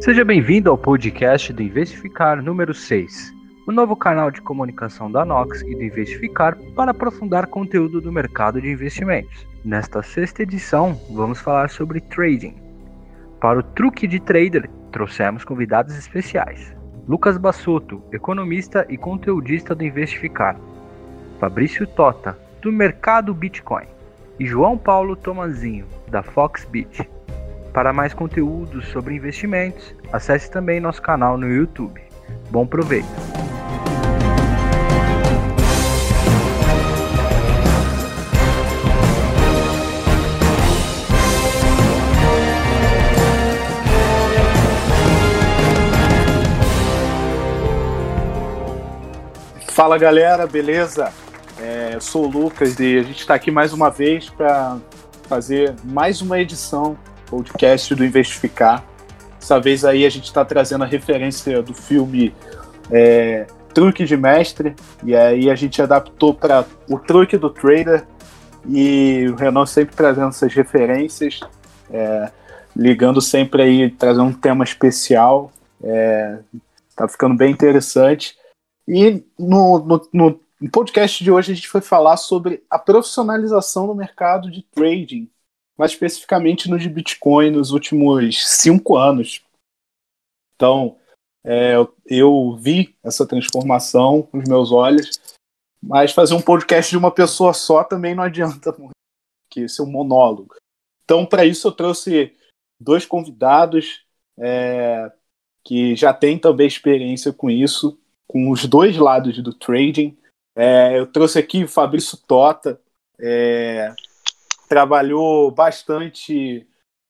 Seja bem-vindo ao podcast do Investificar número 6, o novo canal de comunicação da Nox e do Investificar para aprofundar conteúdo do mercado de investimentos. Nesta sexta edição, vamos falar sobre trading. Para o truque de trader, trouxemos convidados especiais. Lucas Bassotto, economista e conteudista do Investificar. Fabrício Tota, do mercado Bitcoin. E João Paulo Tomazinho, da Foxbit. Para mais conteúdos sobre investimentos, acesse também nosso canal no YouTube. Bom proveito! Fala galera, beleza? É, eu sou o Lucas e a gente está aqui mais uma vez para fazer mais uma edição podcast do Investificar. Dessa vez aí a gente está trazendo a referência do filme é, Truque de Mestre, e aí a gente adaptou para o truque do trader, e o Renan sempre trazendo essas referências, é, ligando sempre aí, trazendo um tema especial, é, tá ficando bem interessante. E no, no, no podcast de hoje a gente foi falar sobre a profissionalização do mercado de trading, mais especificamente no de Bitcoin nos últimos cinco anos. Então, é, eu vi essa transformação com os meus olhos, mas fazer um podcast de uma pessoa só também não adianta muito, que esse é um monólogo. Então, para isso, eu trouxe dois convidados é, que já têm também experiência com isso, com os dois lados do trading. É, eu trouxe aqui o Fabrício Tota, é, trabalhou bastante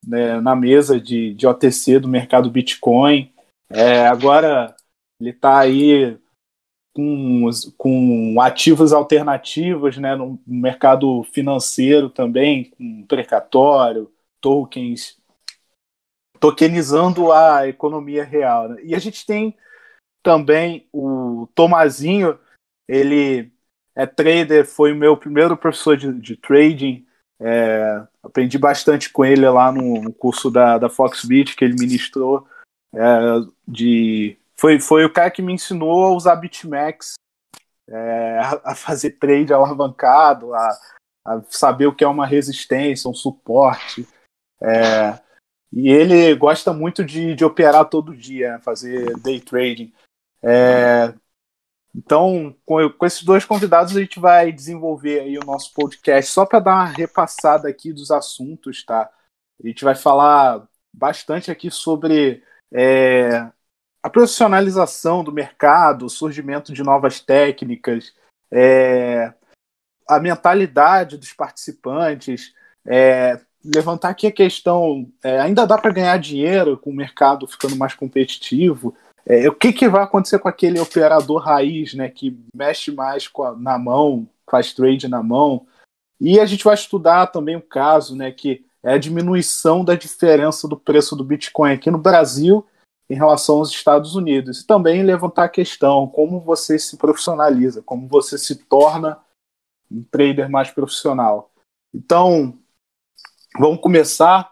né, na mesa de, de OTC do mercado Bitcoin. É, agora ele está aí com, com ativos alternativos né, no mercado financeiro também, com precatório, tokens, tokenizando a economia real. Né? E a gente tem também o Tomazinho, ele é trader, foi o meu primeiro professor de, de trading, é, aprendi bastante com ele lá no, curso da, da Foxbit que ele ministrou. É, de, foi, foi o cara que me ensinou a usar BitMEX, é, a, fazer trade alavancado, a, a, saber o que é uma resistência, um suporte. É, e ele gosta muito de, de operar todo dia, né, fazer day trading. Então, com, com, esses dois convidados, a gente vai desenvolver aí o nosso podcast só para dar uma repassada aqui dos assuntos, tá? A gente vai falar bastante aqui sobre é, a profissionalização do mercado, o surgimento de novas técnicas, é, a mentalidade dos participantes, é, levantar aqui a questão: é, ainda dá para ganhar dinheiro com o mercado ficando mais competitivo? É, o que, que vai acontecer com aquele operador raiz, né, que mexe mais a, na mão, faz trade na mão? E a gente vai estudar também o caso, né, que é a diminuição da diferença do preço do Bitcoin aqui no Brasil em relação aos Estados Unidos. E também levantar a questão como você se profissionaliza, como você se torna um trader mais profissional. Então, vamos começar.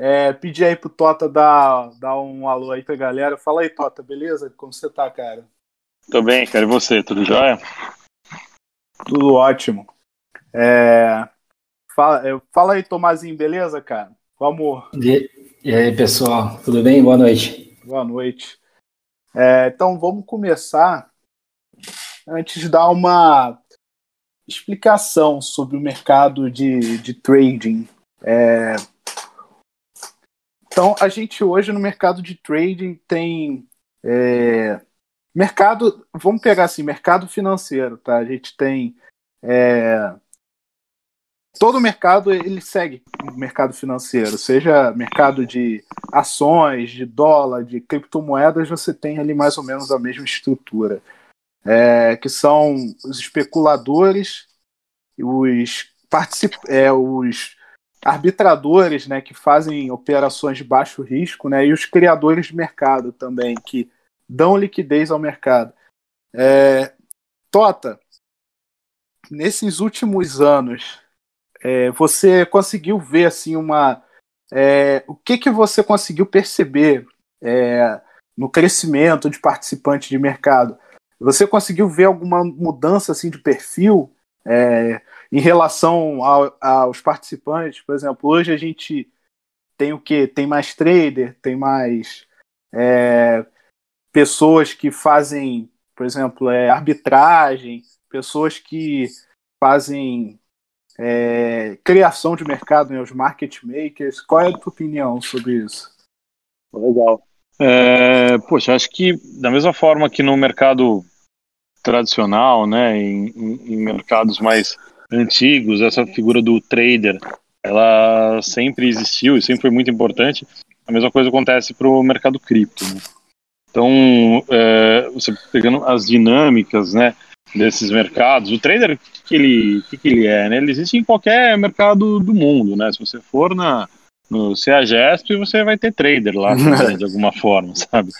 É, pedir aí pro Tota dar, dar um alô aí pra galera. Fala aí, Tota, beleza? Como você tá, cara? Tô bem, cara. E você? Tudo jóia? Tudo ótimo. É, fala, é, fala aí, Tomazinho, beleza, cara? Vamos. E, e aí, pessoal? Tudo bem? Boa noite. Boa noite. É, então, vamos começar antes de dar uma explicação sobre o mercado de, de trading. É, então, a gente hoje no mercado de trading tem é, mercado, vamos pegar assim, mercado financeiro, tá? A gente tem é, todo mercado ele segue o mercado financeiro, seja mercado de ações, de dólar, de criptomoedas, você tem ali mais ou menos a mesma estrutura, é, que são os especuladores, os, particip, é, os arbitradores né, que fazem operações de baixo risco né, e os criadores de mercado também, que dão liquidez ao mercado. É, Tota, nesses últimos anos, é, você conseguiu ver assim uma. É, o que, que você conseguiu perceber é, no crescimento de participantes de mercado. Você conseguiu ver alguma mudança assim de perfil é, em relação ao, aos participantes? Por exemplo, hoje a gente tem o que? Tem mais trader, tem mais é, pessoas que fazem, por exemplo, é, arbitragem, pessoas que fazem é, criação de mercado, né, os market makers. Qual é a tua opinião sobre isso? Legal. É, poxa, acho que da mesma forma que no mercado tradicional, né, em, em, mercados mais antigos, essa figura do trader, ela sempre existiu e sempre foi muito importante. A mesma coisa acontece para o mercado cripto. Né? Então, é, você pegando as dinâmicas, né, desses mercados, o trader, o que, que ele, que, que ele é, né? Ele existe em qualquer mercado do mundo, né? Se você for na no CEAGESP, você vai ter trader lá também, de alguma forma, sabe?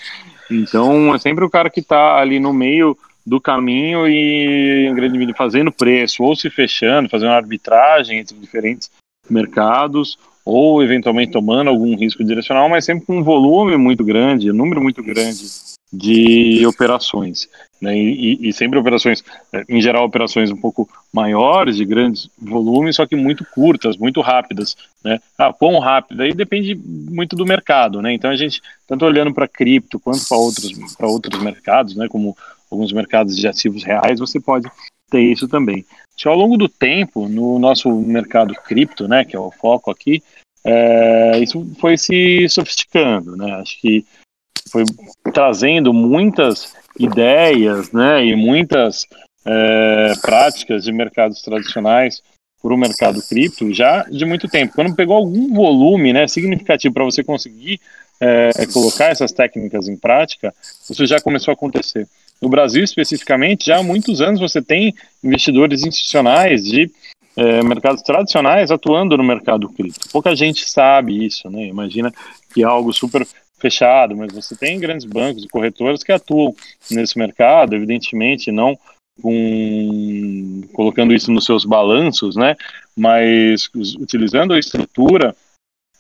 Então, é sempre o cara que está ali no meio do caminho e em grande medida fazendo preço, ou se fechando, fazendo arbitragem entre diferentes mercados, ou eventualmente tomando algum risco direcional, mas sempre com um volume muito grande, um número muito grande de operações. Né? E, e, sempre operações, eh, em geral, operações um pouco maiores, de grandes volumes, só que muito curtas, muito rápidas. Né? Ah, quão rápida? Aí depende muito do mercado. Né? Então a gente, tanto olhando para cripto quanto para outros, outros mercados, né? como alguns mercados de ativos reais, você pode ter isso também. Se ao longo do tempo, no nosso mercado cripto, né, que é o foco aqui, é, isso foi se sofisticando, né? Acho que foi trazendo muitas ideias né, e muitas é, práticas de mercados tradicionais para o mercado cripto já de muito tempo. Quando pegou algum volume né, significativo para você conseguir é, colocar essas técnicas em prática, isso já começou a acontecer. No Brasil, especificamente, já há muitos anos você tem investidores institucionais de é, mercados tradicionais atuando no mercado cripto. Pouca gente sabe isso, né? Imagina que é algo super fechado, mas você tem grandes bancos e corretoras que atuam nesse mercado, evidentemente não com, colocando isso nos seus balanços, né? Mas utilizando a estrutura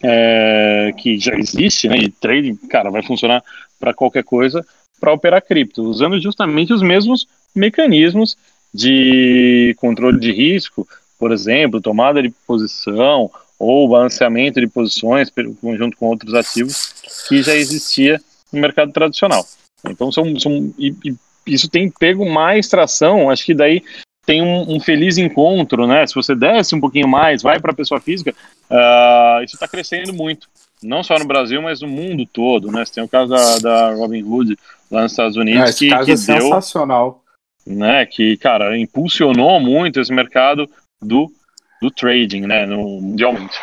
é, que já existe, né? E trading, cara, vai funcionar para qualquer coisa para operar cripto, usando justamente os mesmos mecanismos de controle de risco, por exemplo, tomada de posição ou balanceamento de posições conjunto com outros ativos que já existia no mercado tradicional. Então são, são e, e isso tem pego mais tração, acho que daí tem um, um, feliz encontro, né? Se você desce um pouquinho mais, vai para a pessoa física, uh, isso está crescendo muito. Não só no Brasil, mas no mundo todo, né? Você tem o caso da, da Robin Hood lá nos Estados Unidos, ah, que, que é deu, sensacional. Né, que, cara, impulsionou muito esse mercado do do trading, né, no, mundialmente.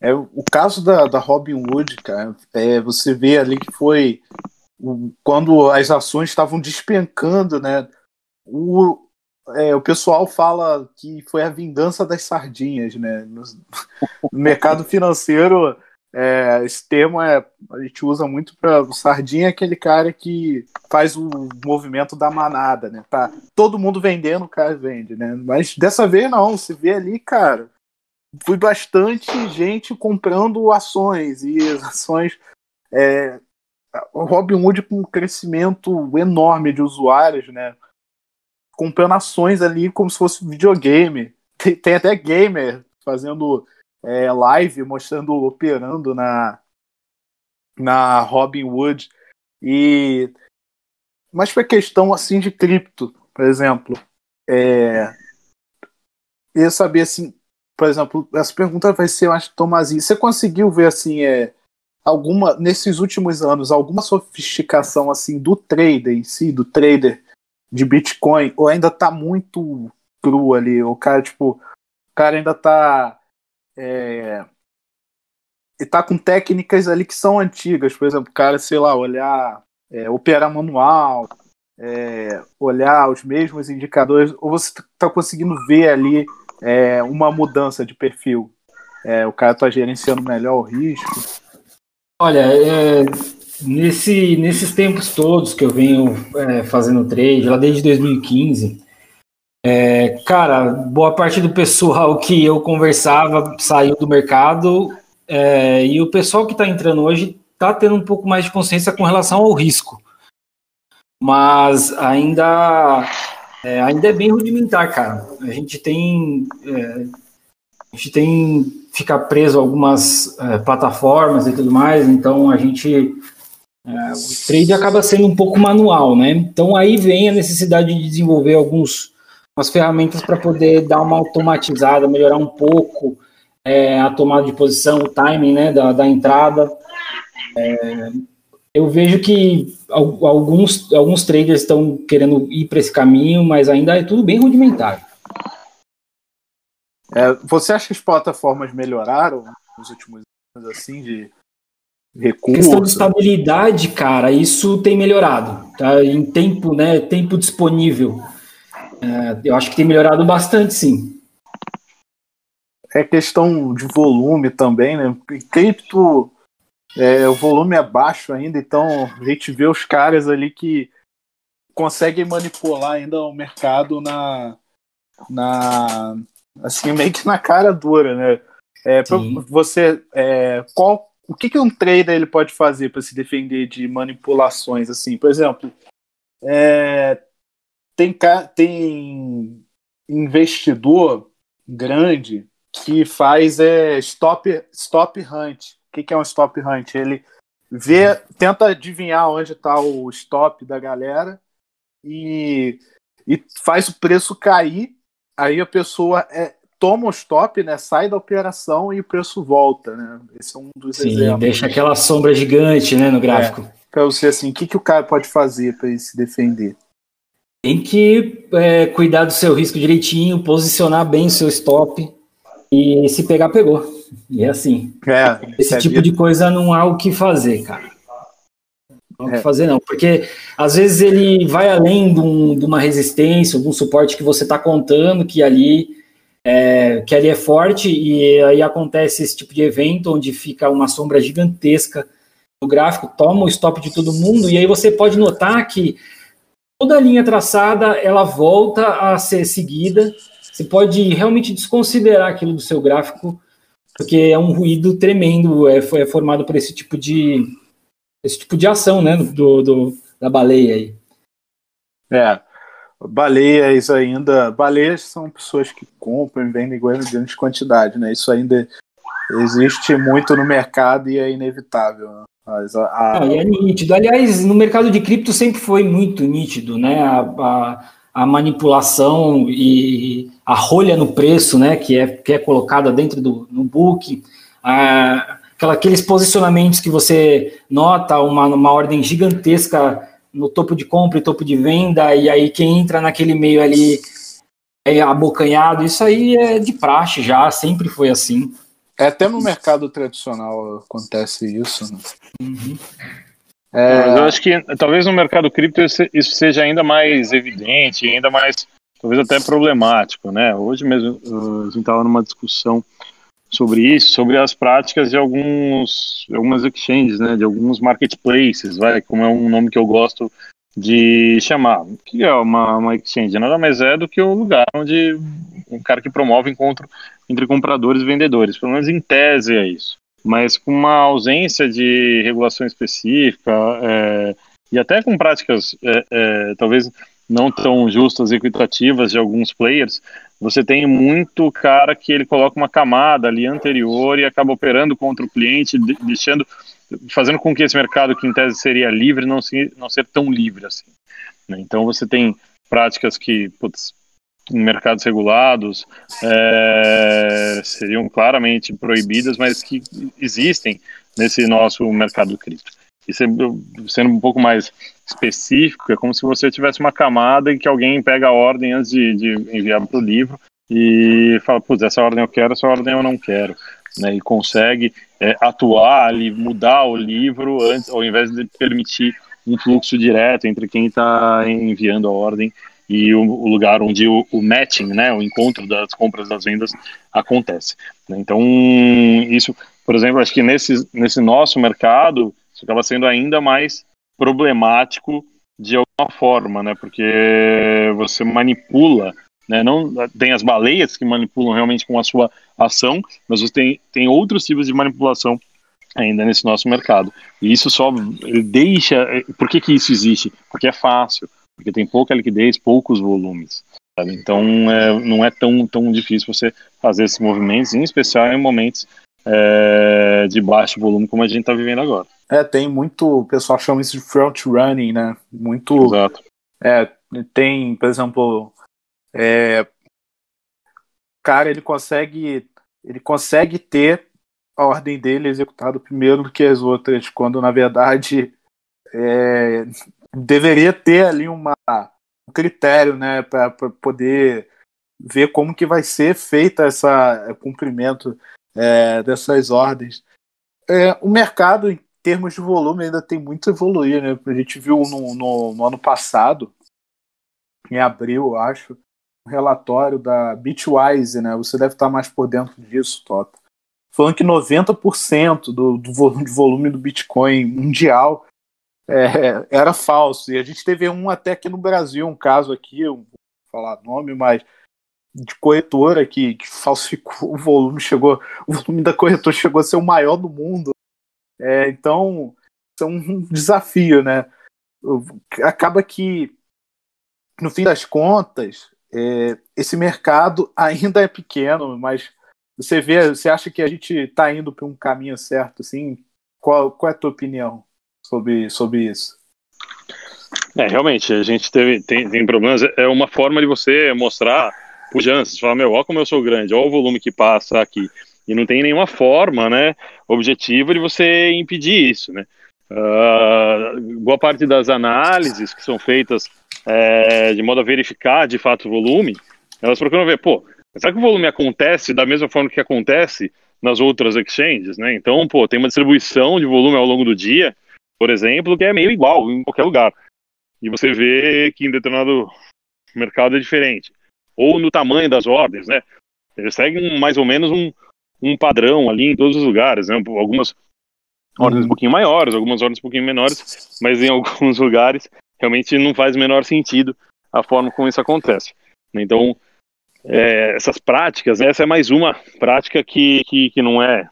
É, o caso da, da Robin Hood, cara, é, você vê ali que foi o, quando as ações estavam despencando, né? O, é, o pessoal fala que foi a vingança das sardinhas, né? No, no mercado financeiro, é, esse termo é, a gente usa muito para o sardinha é aquele cara que faz o movimento da manada, né? Tá todo mundo vendendo, o cara vende, né? Mas dessa vez não, se vê ali, cara, foi bastante gente comprando ações e as ações é, Robinhood com um crescimento enorme de usuários, né? Comprando ações ali como se fosse videogame. Tem, tem até gamer fazendo é, live mostrando operando na na Robinhood e mas para questão assim de cripto, por exemplo, é, eu saber assim, por exemplo, essa pergunta vai ser, acho, Tomazinho, você conseguiu ver assim, é, alguma nesses últimos anos alguma sofisticação assim do trader em si, do trader de Bitcoin, ou ainda tá muito cru ali, o cara tipo, o cara ainda tá é, e tá com técnicas ali que são antigas, por exemplo, cara, sei lá, olhar, é, operar manual, é, olhar os mesmos indicadores, ou você está conseguindo ver ali é, uma mudança de perfil? É, o cara está gerenciando melhor o risco? Olha, é, nesse, nesses tempos todos que eu venho é, fazendo trade, lá desde 2015, é, cara, boa parte do pessoal que eu conversava saiu do mercado é, e o pessoal que está entrando hoje está tendo um pouco mais de consciência com relação ao risco. Mas ainda é, ainda é bem rudimentar, cara. A gente tem é, a gente tem ficar preso a algumas é, plataformas e tudo mais, então a gente é, o trade acaba sendo um pouco manual, né? Então aí vem a necessidade de desenvolver alguns umas ferramentas para poder dar uma automatizada, melhorar um pouco é, a tomada de posição, o timing né, da, da entrada. É, eu vejo que alguns, alguns traders estão querendo ir para esse caminho, mas ainda é tudo bem rudimentar. É, você acha que as plataformas melhoraram nos últimos anos, assim, de recursos? Questão de estabilidade, cara, isso tem melhorado. Tá? Em tempo, né, tempo disponível. É, eu acho que tem melhorado bastante, sim. É questão de volume também, né? Cripto, é, o volume é baixo ainda, então a gente vê os caras ali que conseguem manipular ainda o mercado na, na assim meio que na cara dura, né? É, você, é, qual, o que, que um trader ele pode fazer para se defender de manipulações assim? Por exemplo, é, tem, tem investidor grande que faz é, stop, stop hunt. O que, que é um stop hunt? Ele vê, tenta adivinhar onde está o stop da galera e, e faz o preço cair. Aí a pessoa é, toma o stop, né, sai da operação e o preço volta. Né? Esse é um dos Sim, exemplos. deixa aquela sombra gigante né, no gráfico. É, para você, assim, o que, que o cara pode fazer para se defender? Tem que é, cuidar do seu risco direitinho, posicionar bem o seu stop e se pegar, pegou. E é assim. É, Esse é tipo vida. de coisa não há o que fazer, cara. Não há o que é. fazer, não. Porque às vezes ele vai além de, um, de uma resistência, de um suporte que você está contando que ali, é, que ali é forte, e aí acontece esse tipo de evento onde fica uma sombra gigantesca no gráfico, toma o stop de todo mundo, e aí você pode notar que toda a linha traçada ela volta a ser seguida. Você pode realmente desconsiderar aquilo do seu gráfico, porque é um ruído tremendo, é, é formado por esse tipo de esse tipo de ação, né, do, do da baleia aí. É, baleias ainda, baleias são pessoas que compram e vendem em grande quantidade, né? Isso ainda existe muito no mercado e é inevitável. Né? Mas a, a... É nítido. Aliás, no mercado de cripto sempre foi muito nítido, né? A, a, a, manipulação e a rolha no preço, né? Que é, que é colocada dentro do no book. A, aqueles posicionamentos que você nota uma, uma ordem gigantesca no topo de compra e topo de venda, e aí quem entra naquele meio ali é abocanhado, isso aí é de praxe já, sempre foi assim. É, até no mercado tradicional acontece isso. Né? Uhum. É... Eu acho que talvez no mercado cripto isso seja ainda mais evidente, ainda mais, talvez até problemático, né? Hoje mesmo a gente estava numa discussão sobre isso, sobre as práticas de alguns, algumas exchanges, né? De alguns marketplaces, vai, como é um nome que eu gosto de chamar. O que é uma, uma exchange? Nada mais é do que o lugar onde um cara que promove encontro entre compradores e vendedores. Pelo menos em tese é isso. Mas com uma ausência de regulação específica é, e até com práticas é, é, talvez não tão justas e equitativas de alguns players, você tem muito cara que ele coloca uma camada ali anterior e acaba operando contra o cliente, deixando, fazendo com que esse mercado que em tese seria livre não, se, não ser tão livre assim. Né? Então você tem práticas que putz, em mercados regulados é, seriam claramente proibidas, mas que existem nesse nosso mercado cripto. E sendo, um pouco mais específico, é como se você tivesse uma camada em que alguém pega a ordem antes de, de enviar para o livro e fala, putz, essa ordem eu quero, essa ordem eu não quero. Né, e consegue é, atuar ali, mudar o livro antes, ao invés de permitir um fluxo direto entre quem está enviando a ordem e o, o lugar onde o, o, matching, né, o encontro das compras das vendas acontece. Então, isso, por exemplo, acho que nesse, nesse nosso mercado, isso acaba sendo ainda mais problemático de alguma forma, né, porque você manipula, né, não tem as baleias que manipulam realmente com a sua ação, mas você tem, tem outros tipos de manipulação ainda nesse nosso mercado. E isso só deixa. Por que, que isso existe? Porque é fácil, porque tem pouca liquidez, poucos volumes. Sabe? Então é, não é tão, tão difícil você fazer esses movimentos, em especial em momentos é, de baixo volume, como a gente está vivendo agora. É, tem muito. O pessoal chama isso de front running, né? Muito. Exato. É, tem, por exemplo, é, cara, ele consegue ele consegue ter a ordem dele executada primeiro do que as outras, quando na verdade é, deveria ter ali uma, um critério, né, para poder ver como que vai ser feita essa cumprimento é, dessas ordens. É, o mercado, em termos de volume, ainda tem muito a evoluir, né? A gente viu no, no, no ano passado, em abril, acho, relatório da Bitwise, né? Você deve estar mais por dentro disso, Tota falando que 90% do, do volume, do Bitcoin mundial é, era falso. E a gente teve um até aqui no Brasil, um caso aqui, eu vou falar nome, mas de corretora que, que, falsificou o volume, chegou, o volume da corretora chegou a ser o maior do mundo. É, então, isso é um desafio, né? Acaba que, no fim das contas, é, esse mercado ainda é pequeno, mas você vê, você acha que a gente está indo para um caminho certo, assim? Qual, qual é a tua opinião sobre, sobre isso? É, realmente, a gente teve, tem, tem problemas. É uma forma de você mostrar pujança. Você fala, meu, olha como eu sou grande, olha o volume que passa aqui. E não tem nenhuma forma, né, objetiva de você impedir isso, né. Uh, boa parte das análises que são feitas é, de modo a verificar de fato o volume, elas procuram ver, pô, Será que o volume acontece da mesma forma que acontece nas outras exchanges, né? Então, pô, tem uma distribuição de volume ao longo do dia, por exemplo, que é meio igual em qualquer lugar. E você vê que em determinado mercado é diferente. Ou no tamanho das ordens, né? Eles seguem mais ou menos um, um padrão ali em todos os lugares, né? Algumas ordens um pouquinho maiores, algumas ordens um pouquinho menores, mas em alguns lugares realmente não faz o menor sentido a forma como isso acontece. Então, é, essas práticas, né? essa é mais uma prática que, que, que não é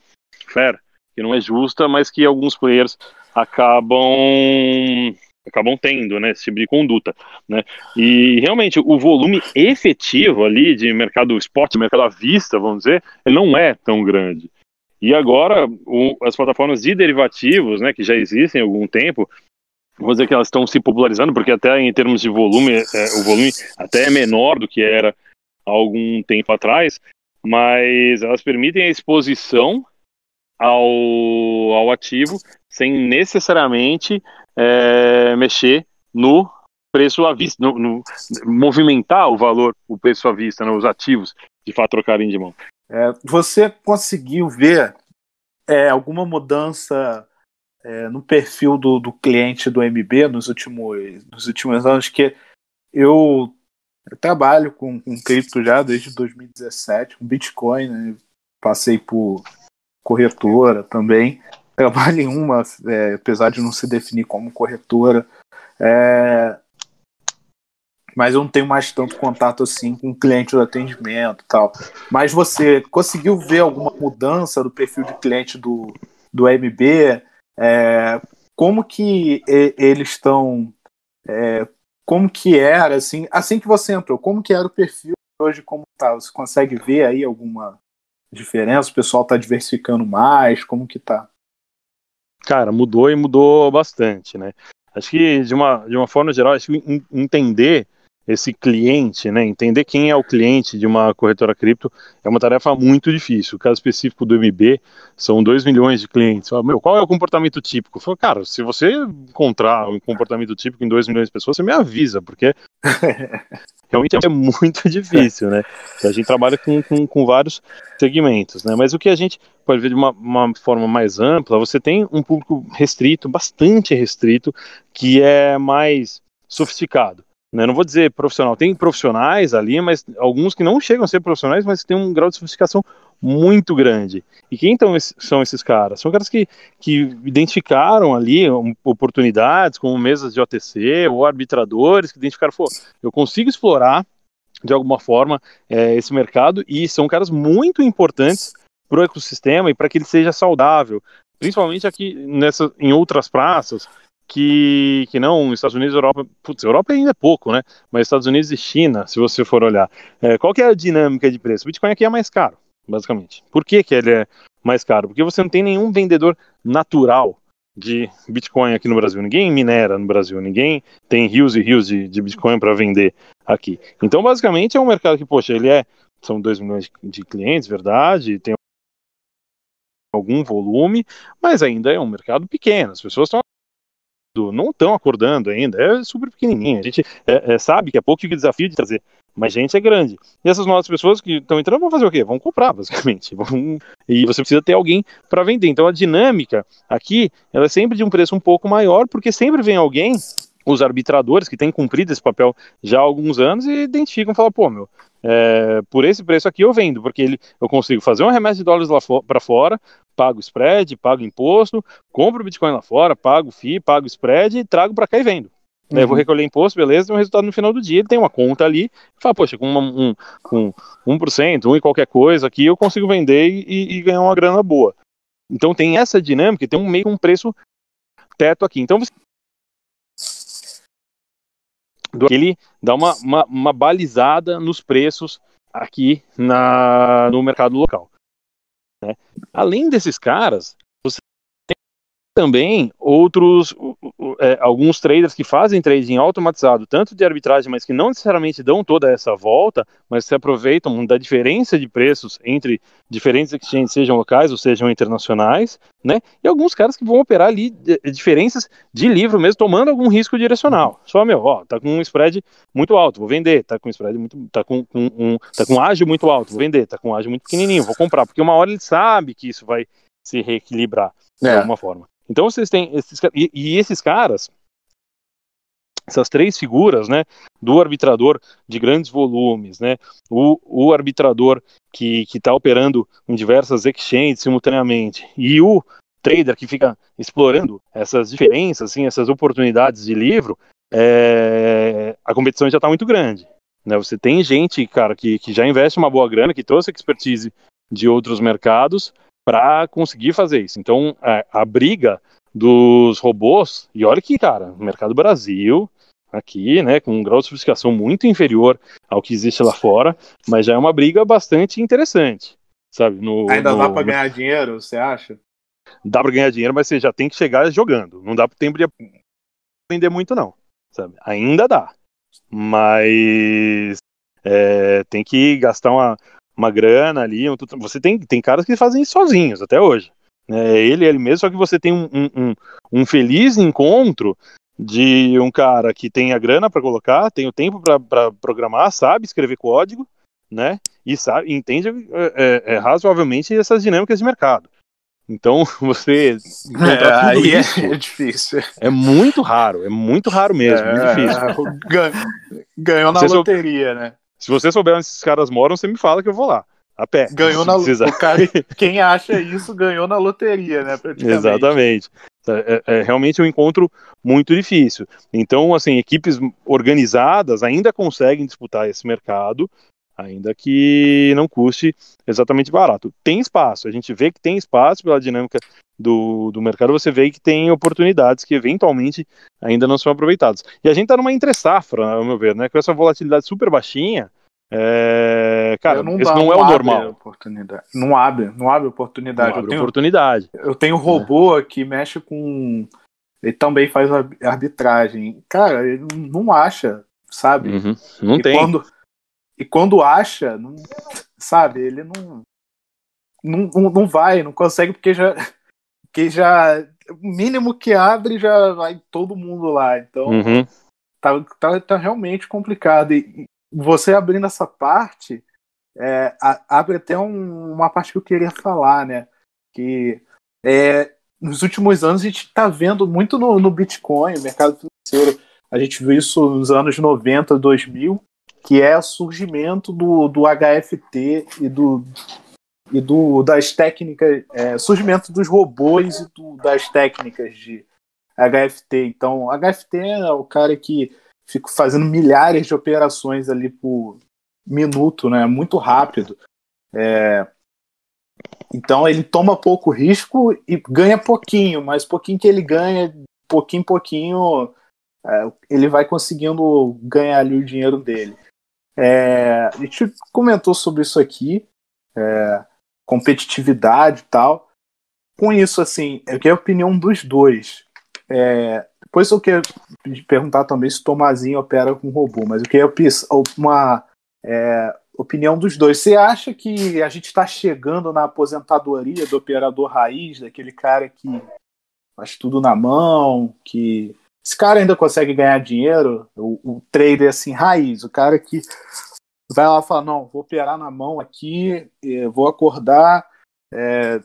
fair, que não é justa, mas que alguns players acabam acabam tendo, né, esse tipo de conduta, né, e realmente o volume efetivo ali de mercado esporte, mercado à vista, vamos dizer, ele não é tão grande. E agora o, as plataformas de derivativos, né, que já existem há algum tempo, vou dizer que elas estão se popularizando, porque até em termos de volume, é, o volume até é menor do que era algum tempo atrás, mas elas permitem a exposição ao, ao ativo sem necessariamente é, mexer no preço à vista, no, no, movimentar o valor, o preço à vista, né, os ativos de fato trocarem de mão. É, você conseguiu ver é, alguma mudança é, no perfil do, do cliente do MB nos últimos, nos últimos anos? Que eu eu trabalho com, com cripto já desde 2017, com Bitcoin, né? Passei por corretora também. Trabalho em uma, é, apesar de não se definir como corretora. É, mas eu não tenho mais tanto contato assim com cliente do atendimento e tal. Mas você conseguiu ver alguma mudança do perfil de cliente do, do MB? É, como que eles estão é, como que era, assim, assim que você entrou, como que era o perfil hoje como tá? Você consegue ver aí alguma diferença? O pessoal está diversificando mais? Como que tá? Cara, mudou e mudou bastante, né? Acho que de uma, de uma forma geral, acho que entender esse cliente, né, entender quem é o cliente de uma corretora cripto é uma tarefa muito difícil. O caso específico do MB são 2 milhões de clientes. Meu, qual é o comportamento típico? Falo, cara, se você encontrar um comportamento típico em 2 milhões de pessoas, você me avisa, porque realmente é muito difícil, né? A gente trabalha com, com, com, vários segmentos, né? Mas o que a gente pode ver de uma, uma forma mais ampla, você tem um público restrito, bastante restrito, que é mais sofisticado. Né? Não vou dizer profissional, tem profissionais ali, mas alguns que não chegam a ser profissionais, mas tem um grau de sofisticação muito grande. E quem então são esses caras? São caras que, que identificaram ali oportunidades, como mesas de OTC ou arbitradores, que identificaram, pô, eu consigo explorar de alguma forma é, esse mercado e são caras muito importantes para o ecossistema e para que ele seja saudável, principalmente aqui nessa, em outras praças, que, que não Estados Unidos e Europa, putz, Europa ainda é pouco, né? Mas Estados Unidos e China, se você for olhar, é, qual que é a dinâmica de preço? O Bitcoin aqui é mais caro, basicamente. Por que, que ele é mais caro? Porque você não tem nenhum vendedor natural de Bitcoin aqui no Brasil. Ninguém minera no Brasil, ninguém tem rios e rios de, de Bitcoin para vender aqui. Então, basicamente, é um mercado que, poxa, ele é. São 2 milhões de clientes, verdade, tem algum volume, mas ainda é um mercado pequeno. As pessoas estão não estão acordando ainda, é super pequenininho. A gente é, é, sabe que é pouco o desafio de trazer, mas gente é grande. E essas novas pessoas que estão entrando vão fazer o quê? Vão comprar, basicamente. Vão... E você precisa ter alguém para vender. Então a dinâmica aqui ela é sempre de um preço um pouco maior, porque sempre vem alguém os arbitradores que têm cumprido esse papel já há alguns anos e identificam falam, pô, meu, é, por esse preço aqui eu vendo, porque ele, eu consigo fazer um remédio de dólares lá para fora, pago spread, pago imposto, compro Bitcoin lá fora, pago FII, pago spread e trago para cá e vendo. Uhum. Eu vou recolher imposto, beleza, tem um resultado no final do dia, ele tem uma conta ali, fala, poxa, com uma, um, com 1%, 1 e qualquer coisa aqui, eu consigo vender e, e ganhar uma grana boa. Então tem essa dinâmica, tem um meio um preço teto aqui. Então você ele dá uma, uma, uma, balizada nos preços aqui na, no mercado local. Né? Além desses caras, também outros, é, alguns traders que fazem trading automatizado, tanto de arbitragem, mas que não necessariamente dão toda essa volta, mas se aproveitam da diferença de preços entre diferentes exchanges, sejam locais ou sejam internacionais, né? E alguns caras que vão operar ali diferenças de livro mesmo, tomando algum risco direcional. Só, meu, ó, tá com um spread muito alto, vou vender, tá com um spread muito, tá com, com um, tá com um ágio muito alto, vou vender, tá com um ágio muito pequenininho, vou comprar, porque uma hora ele sabe que isso vai se reequilibrar é. de alguma forma. Então vocês têm esses e, e esses caras, essas três figuras, né, do arbitrador de grandes volumes, né, o, o arbitrador que está operando em diversas exchanges simultaneamente e o trader que fica explorando essas diferenças, assim, essas oportunidades de livro, é, a competição já está muito grande. Né? Você tem gente, cara, que, que já investe uma boa grana, que trouxe expertise de outros mercados para conseguir fazer isso. Então, a, a, briga dos robôs, e olha que, cara, no mercado Brasil, aqui, né, com um grau de sofisticação muito inferior ao que existe lá fora, mas já é uma briga bastante interessante, sabe? No, Ainda no, dá para ganhar dinheiro, você acha? Dá para ganhar dinheiro, mas você já tem que chegar jogando. Não dá para tempo de aprender muito, não, sabe? Ainda dá, mas é, tem que gastar uma, uma grana ali. Você tem, tem caras que fazem isso sozinhos até hoje. É ele, ele mesmo, só que você tem um, um, um feliz encontro de um cara que tem a grana para colocar, tem o tempo para programar, sabe escrever código, né? E sabe, entende é, é, é, razoavelmente essas dinâmicas de mercado. Então, você. É, aí é isso, é, difícil. É muito raro, é muito raro mesmo, é, muito difícil. Ganhou na loteria, né? Se você souber onde esses caras moram, você me fala que eu vou lá. A pé. Ganhou na loteria. Quem acha isso ganhou na loteria, né? Exatamente. É, é, é, realmente um encontro muito difícil. Então, assim, equipes organizadas ainda conseguem disputar esse mercado, ainda que não custe exatamente barato. Tem espaço, a gente vê que tem espaço pela dinâmica do, do mercado, você vê que tem oportunidades que eventualmente ainda não são aproveitadas. E a gente está numa entre-safra, ao meu ver, né? Com essa volatilidade super baixinha, é, cara, não esse dá, não é o normal. Oportunidade. Não abre, não abre oportunidade. Não abre eu tenho, oportunidade. Eu tenho um robô é. que mexe com. Ele também faz arbitragem. Cara, ele não acha, sabe? Uhum, não e tem. Quando, e quando acha, não, sabe, ele não, não. Não vai, não consegue, porque já. Porque já. O mínimo que abre já vai todo mundo lá. Então. Uhum. Tá, tá, tá realmente complicado. E, você abrindo essa parte, é, abre até um, uma parte que eu queria falar, né? Que é, nos últimos anos a gente está vendo muito no, no Bitcoin, mercado financeiro, a gente viu isso nos anos 90, 2000, que é o surgimento do, do HFT e do e do das técnicas, é, surgimento dos robôs e do, das técnicas de HFT. Então, HFT é o cara que fico fazendo milhares de operações ali por minuto, né? Muito rápido. É... Então ele toma pouco risco e ganha pouquinho, mas pouquinho que ele ganha, pouquinho pouquinho, é, ele vai conseguindo ganhar ali o dinheiro dele. É, a gente comentou sobre isso aqui, é, competitividade e tal. Com isso, assim, eu quero a opinião dos dois. É, depois eu quero perguntar também se Tomazinho opera com robô, mas eu queria uma é, opinião dos dois. Você acha que a gente está chegando na aposentadoria do operador raiz, daquele cara que faz tudo na mão, que esse cara ainda consegue ganhar dinheiro? O, o trader assim raiz, o cara que vai lá e fala não, vou operar na mão aqui, vou acordar é,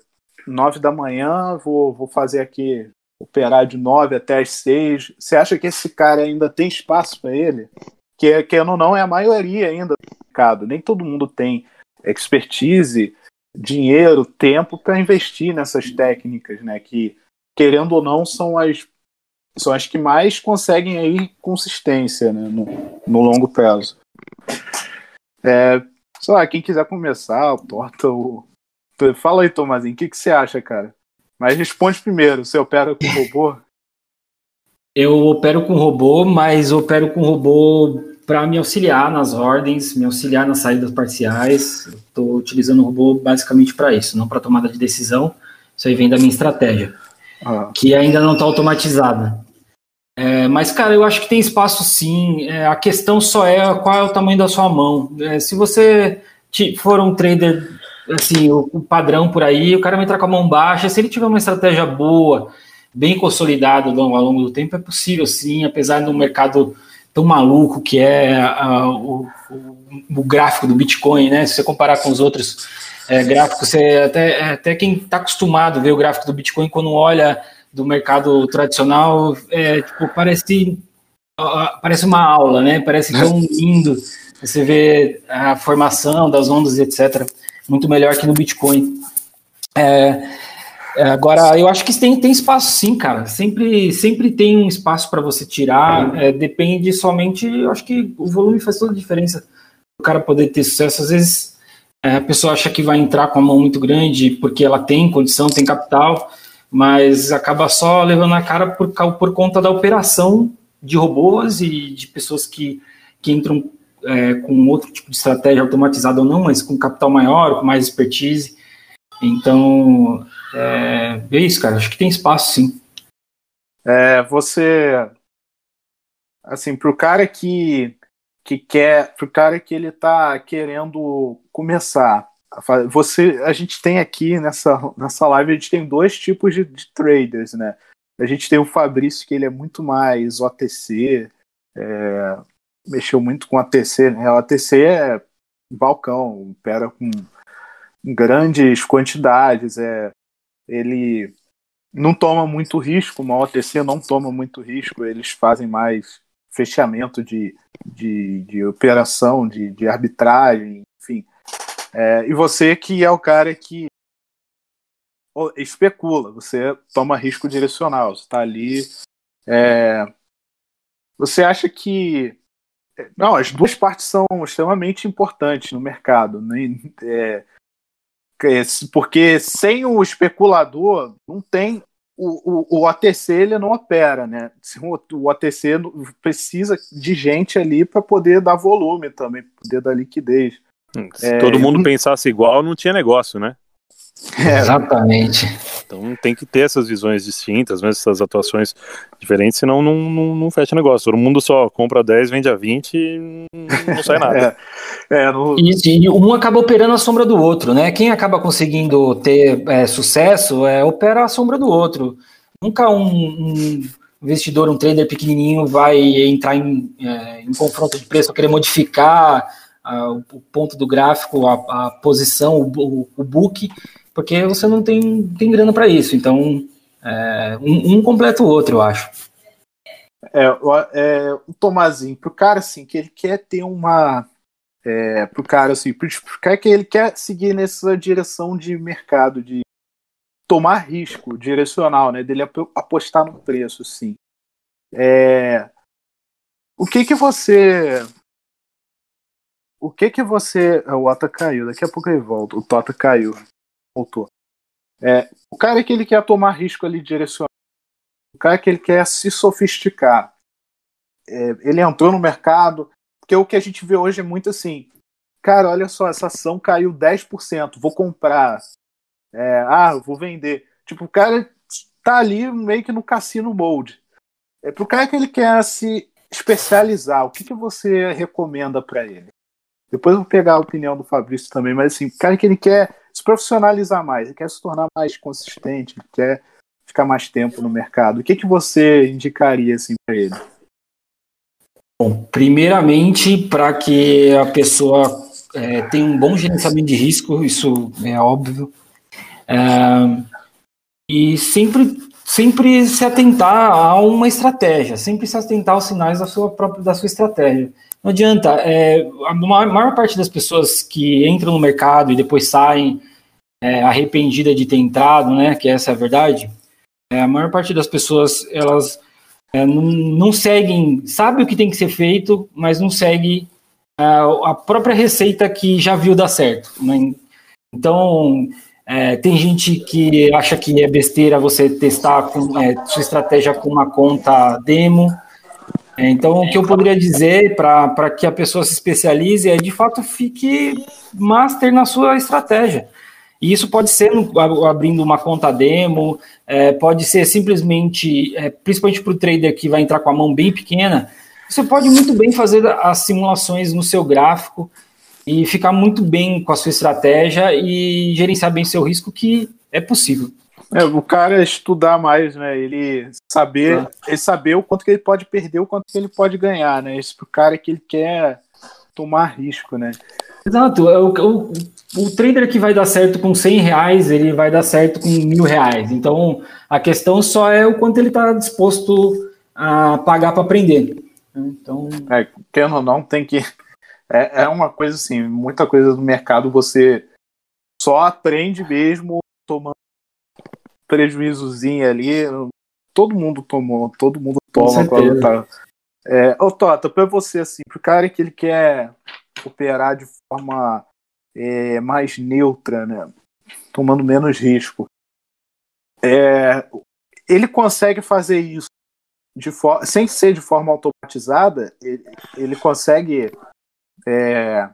nove da manhã, vou, vou fazer aqui operar de nove até as seis. Você acha que esse cara ainda tem espaço para ele? Que, que não, não é a maioria ainda mercado. Nem todo mundo tem expertise, dinheiro, tempo para investir nessas técnicas, né? Que, querendo ou não, são as, são as que mais conseguem aí consistência né? no, no longo prazo. É, sei lá, quem quiser começar, torta o. Fala aí, Tomazinho, o que, que você acha, cara? Mas responde primeiro, você opera com robô? Eu opero com robô, mas opero com robô para me auxiliar nas ordens, me auxiliar nas saídas parciais. Estou utilizando o robô basicamente para isso, não para tomada de decisão. Isso aí vem da minha estratégia, ah. que ainda não está automatizada. É, mas, cara, eu acho que tem espaço sim. É, a questão só é qual é o tamanho da sua mão. É, se você for um trader, assim, o, o, padrão por aí, o cara vai entrar com a mão baixa. Se ele tiver uma estratégia boa, bem consolidada ao longo do tempo, é possível sim, apesar do mercado tão maluco que é uh, o, o, o, gráfico do Bitcoin, né? Se você comparar com os outros é, gráficos, você, até, até quem está acostumado a ver o gráfico do Bitcoin, quando olha do mercado tradicional, é, tipo, parece, parece uma aula, né? Parece tão lindo. Você vê a formação das ondas, etc. Muito melhor que no Bitcoin. É, é, agora, eu acho que tem, tem espaço sim, cara. Sempre, sempre tem um espaço para você tirar. É, depende somente. Eu acho que o volume faz toda a diferença. O cara poder ter sucesso. Às vezes é, a pessoa acha que vai entrar com a mão muito grande porque ela tem condição, tem capital, mas acaba só levando a cara por, por conta da operação de robôs e de pessoas que, que entram é, com outro tipo de estratégia automatizada ou não, mas com capital maior, com mais expertise. Então, é, é isso, cara. Acho que tem espaço, sim. É, você, assim, pro cara que que quer, pro cara que ele tá querendo começar, você, a gente tem aqui nessa nessa live a gente tem dois tipos de, de traders, né? A gente tem o Fabrício que ele é muito mais OTC, é, mexeu muito com ATC, né? O ATC é balcão, opera com grandes quantidades, é ele não toma muito risco, uma OTC não toma muito risco, eles fazem mais fechamento de, de, de operação, de, de arbitragem, enfim. É, e você que é o cara que especula, você toma risco direcional, você está ali. É, você acha que. Não, as duas partes são extremamente importantes no mercado. Né? É, porque sem o especulador não tem o, o, o ATC ele não opera, né? O ATC precisa de gente ali para poder dar volume também, poder dar liquidez. Se é, todo mundo pensasse igual, não tinha negócio, né? É, Exatamente. Então tem que ter essas visões distintas, mesmo essas atuações diferentes, senão não, não, não fecha negócio. Todo mundo só compra 10, vende a 20 e não sai nada. é, é, no... e, e, um acaba operando a sombra do outro, né? Quem acaba conseguindo ter é, sucesso é opera a sombra do outro. Nunca um, um investidor, um trader pequenininho vai entrar em, é, em confronto de preço, querer modificar o ponto do gráfico, a, a posição, o, o, o book, porque você não tem, tem grana para isso. Então, é, um, um, completa o outro, eu acho. É, é o Tomazinho, pro cara assim, que ele quer ter uma. É, pro cara assim, pro, pro cara que ele quer seguir nessa direção de mercado, de tomar risco direcional, né? Dele apostar no preço, sim. É, o que que você o que que você o Ota caiu daqui a pouco ele volta o Tota caiu voltou. É, o cara que ele quer tomar risco ali direcionado, o cara que ele quer se sofisticar, é, ele entrou no mercado, porque o que a gente vê hoje é muito assim, cara, olha só, essa ação caiu 10%, vou comprar, é, ah, vou vender. Tipo, o cara tá ali meio que no cassino mode. É pro cara que ele quer se especializar, o que, que você recomenda para ele? Depois eu vou pegar a opinião do Fabrício também, mas assim, o cara que ele quer se profissionalizar mais, ele quer se tornar mais consistente, quer ficar mais tempo no mercado. O que, que você indicaria assim para ele? Bom, primeiramente, para que a pessoa é, tenha um bom gerenciamento de risco, isso é óbvio. É, e sempre, sempre se atentar a uma estratégia, sempre se atentar aos sinais da sua própria da sua estratégia. Não adianta, é, a maior, maior, parte das pessoas que entram no mercado e depois saem é, arrependida de ter entrado, né, que essa é a verdade, é, a maior parte das pessoas, elas é, não, não, seguem, sabe o que tem que ser feito, mas não segue é, a própria receita que já viu dar certo. Né? Então, é, tem gente que acha que é besteira você testar com, é, sua estratégia com uma conta demo. É, então, o que eu poderia dizer para que a pessoa se especialize é, de fato, fique master na sua estratégia. E isso pode ser abrindo uma conta demo, é, pode ser simplesmente, é, principalmente para o trader que vai entrar com a mão bem pequena, você pode muito bem fazer as simulações no seu gráfico e ficar muito bem com a sua estratégia e gerenciar bem seu risco, que é possível. É, o cara estudar mais, né? Ele saber, é. ele saber o quanto que ele pode perder, o quanto que ele pode ganhar, né? Esse pro cara que ele quer tomar risco, né? Exato. É o, o, o trader que vai dar certo com 100 reais, ele vai dar certo com mil reais. Então, a questão só é o quanto ele está disposto a pagar para aprender. Então, é, tendo ou não, tem que é, é uma coisa assim, muita coisa do mercado você só aprende mesmo tomando prejuízozinho ali. Todo mundo tomou, todo mundo toma quando tá. É, ô Tota, pra você assim, pro cara que ele quer operar de forma é, mais neutra, né? Tomando menos risco. É, ele consegue fazer isso de sem ser de forma automatizada, ele, ele consegue é,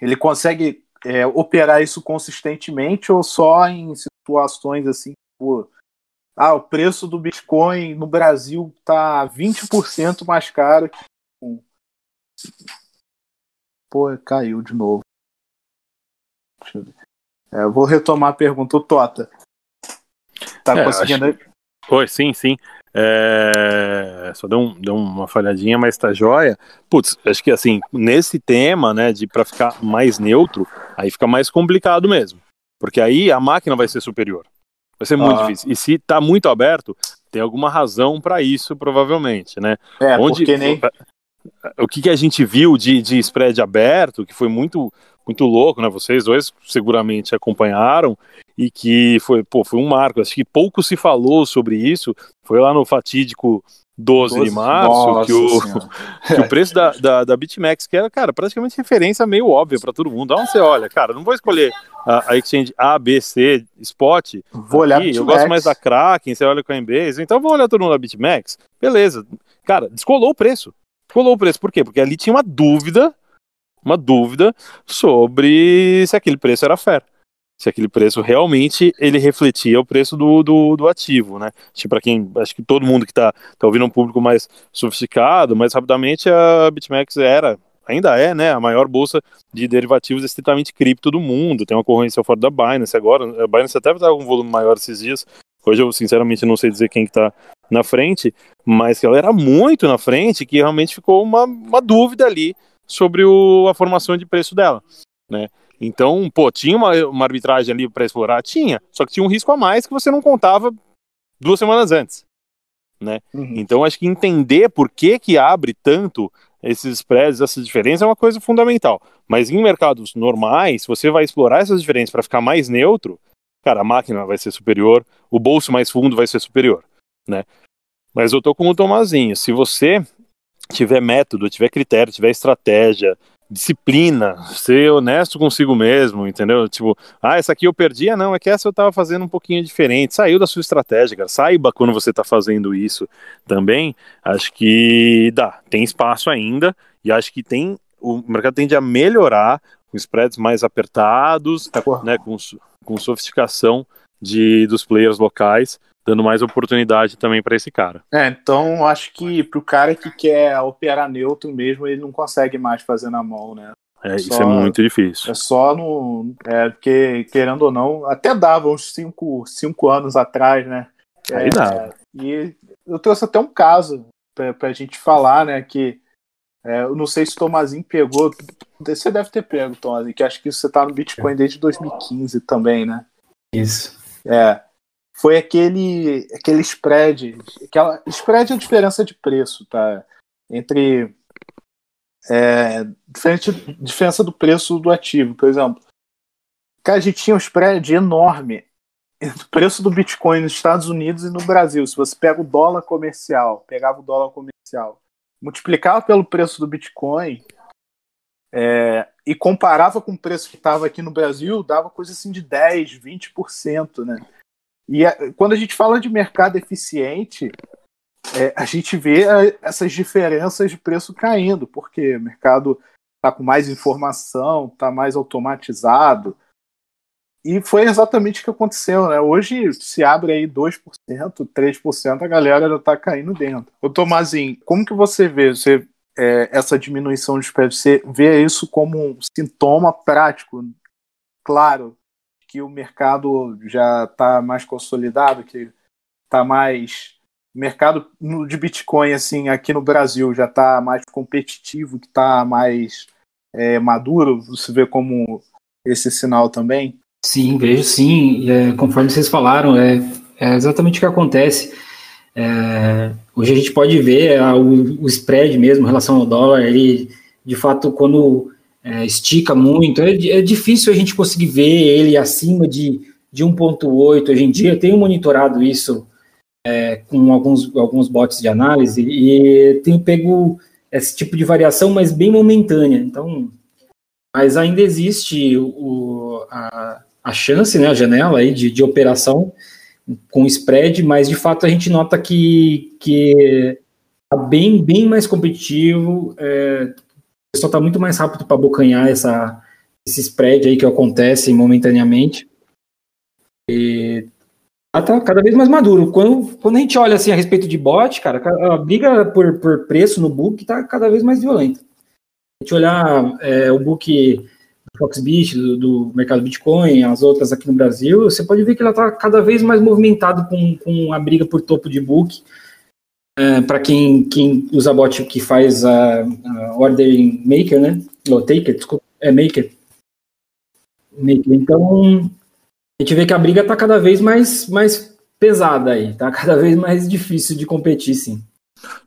ele consegue é, operar isso consistentemente ou só em situações assim, tipo, ah, o preço do Bitcoin no Brasil tá 20% mais caro que. Pô, caiu de novo. Deixa eu ver. É, vou retomar a pergunta. O Tota. Tá é, conseguindo. Acho... Sim, sim. É, só deu, um, deu uma falhadinha, mas tá jóia. Putz, acho que assim, nesse tema, né, de para ficar mais neutro, aí fica mais complicado mesmo. Porque aí a máquina vai ser superior. Vai ser muito ah. difícil. E se tá muito aberto, tem alguma razão para isso, provavelmente, né? É, Onde, porque nem... O que, que a gente viu de, de spread aberto, que foi muito muito louco, né? Vocês dois seguramente acompanharam e que foi, pô, foi um marco. Acho que pouco se falou sobre isso. Foi lá no fatídico 12, 12 de março que, o, que o preço da, da, da BitMEX, que era, cara, praticamente referência meio óbvia para todo mundo. Onde você olha, cara, não vou escolher a, a exchange A, B, C, Spot. Vou olhar aqui, Eu gosto mais da Kraken, você olha com a Coinbase. Então vou olhar todo mundo da BitMEX. Beleza. Cara, descolou o preço. Descolou o preço. Por quê? Porque ali tinha uma dúvida uma dúvida sobre se aquele preço era fair. Se aquele preço realmente ele refletia o preço do, do, do ativo, né? Tipo, para quem, acho que todo mundo que está tá ouvindo um público mais sofisticado, mais rapidamente, a BitMEX era, ainda é, né, a maior bolsa de derivativos estritamente cripto do mundo. Tem uma concorrência fora da Binance agora. A Binance até está com um volume maior esses dias. Hoje eu, sinceramente, não sei dizer quem que tá na frente, mas que ela era muito na frente, que realmente ficou uma, uma dúvida ali sobre o, a formação de preço dela, né? Então, pô, tinha uma, uma arbitragem ali para explorar? Tinha, só que tinha um risco a mais que você não contava duas semanas antes, né? Uhum. Então, acho que entender por que que abre tanto esses spreads, essas diferenças é uma coisa fundamental. Mas em mercados normais, você vai explorar essas diferenças para ficar mais neutro, cara, a máquina vai ser superior, o bolso mais fundo vai ser superior, né? Mas eu tô com o Tomazinho, se você tiver método, tiver critério, tiver estratégia, disciplina, ser honesto consigo mesmo, entendeu? Tipo, ah, essa aqui eu perdi, ah, não, é que essa eu tava fazendo um pouquinho diferente. Saiu da sua estratégia, cara. Saiba quando você tá fazendo isso também. Acho que dá, tem espaço ainda e acho que tem o mercado tende a melhorar com spreads mais apertados, tá né, com, com sofisticação de dos players locais dando mais oportunidade também para esse cara. É, então acho que pro cara que quer operar neutro mesmo, ele não consegue mais fazer na mão, né? É, isso é muito difícil. É só no. É, porque, querendo ou não, até dava uns 5 cinco, cinco anos atrás, né? Aí é, dá. E eu trouxe até um caso pra, pra gente falar, né? Que é, eu não sei se o Tomazinho pegou. Você deve ter pego, Tomazinho, que acho que você tá no Bitcoin desde 2015 também, né? Isso. É foi aquele aquele spread, aquela spread é a diferença de preço, tá? Entre é, diferente, diferença do preço do ativo, por exemplo. Cara, a gente tinha um spread enorme entre o preço do Bitcoin nos Estados Unidos e no Brasil. Se você pega o dólar comercial, pegava o dólar comercial, multiplicava pelo preço do Bitcoin é, e comparava com o preço que estava aqui no Brasil, dava coisa assim de 10, 20%, né? E a, quando a gente fala de mercado eficiente, é, a gente vê a, essas diferenças de preço caindo, porque o mercado está com mais informação, está mais automatizado. E foi exatamente o que aconteceu, né? Hoje se abre aí 2%, 3%, a galera já está caindo dentro. Ô Tomazinho, como que você vê você, é, essa diminuição de spread? Você vê isso como um sintoma prático? Claro, que o mercado já está mais consolidado, que está mais mercado de Bitcoin assim aqui no Brasil já está mais competitivo, que está mais é, maduro. Você vê como esse sinal também? Sim, vejo sim. É, conforme vocês falaram, é, é, exatamente o que acontece. É, hoje a gente pode ver a, o, o, spread mesmo em relação ao dólar. Ele, de fato, quando é, estica muito. É, é, difícil a gente conseguir ver ele acima de, de 1.8 hoje em dia. Eu tenho monitorado isso é, com alguns, alguns bots de análise e tenho pego esse tipo de variação, mas bem momentânea. Então, mas ainda existe o, a, a chance, né, a janela aí de, de operação com spread, mas de fato a gente nota que, que está bem, bem mais competitivo, é, pessoal está muito mais rápido para abocanhar essa, esse spread aí que acontece momentaneamente. E tá cada vez mais maduro. Quando, quando a gente olha assim a respeito de bot, cara, a briga por, por preço no book está cada vez mais violenta. A gente olhar é, o book do Foxbit, do, do, mercado Bitcoin, as outras aqui no Brasil, você pode ver que ela está cada vez mais movimentado com, com a briga por topo de book. É, para quem, quem usa bot que faz a, a maker, né? Ou taker, desculpa, é maker. maker. Então, a gente vê que a briga está cada vez mais, mais pesada aí, tá cada vez mais difícil de competir, sim.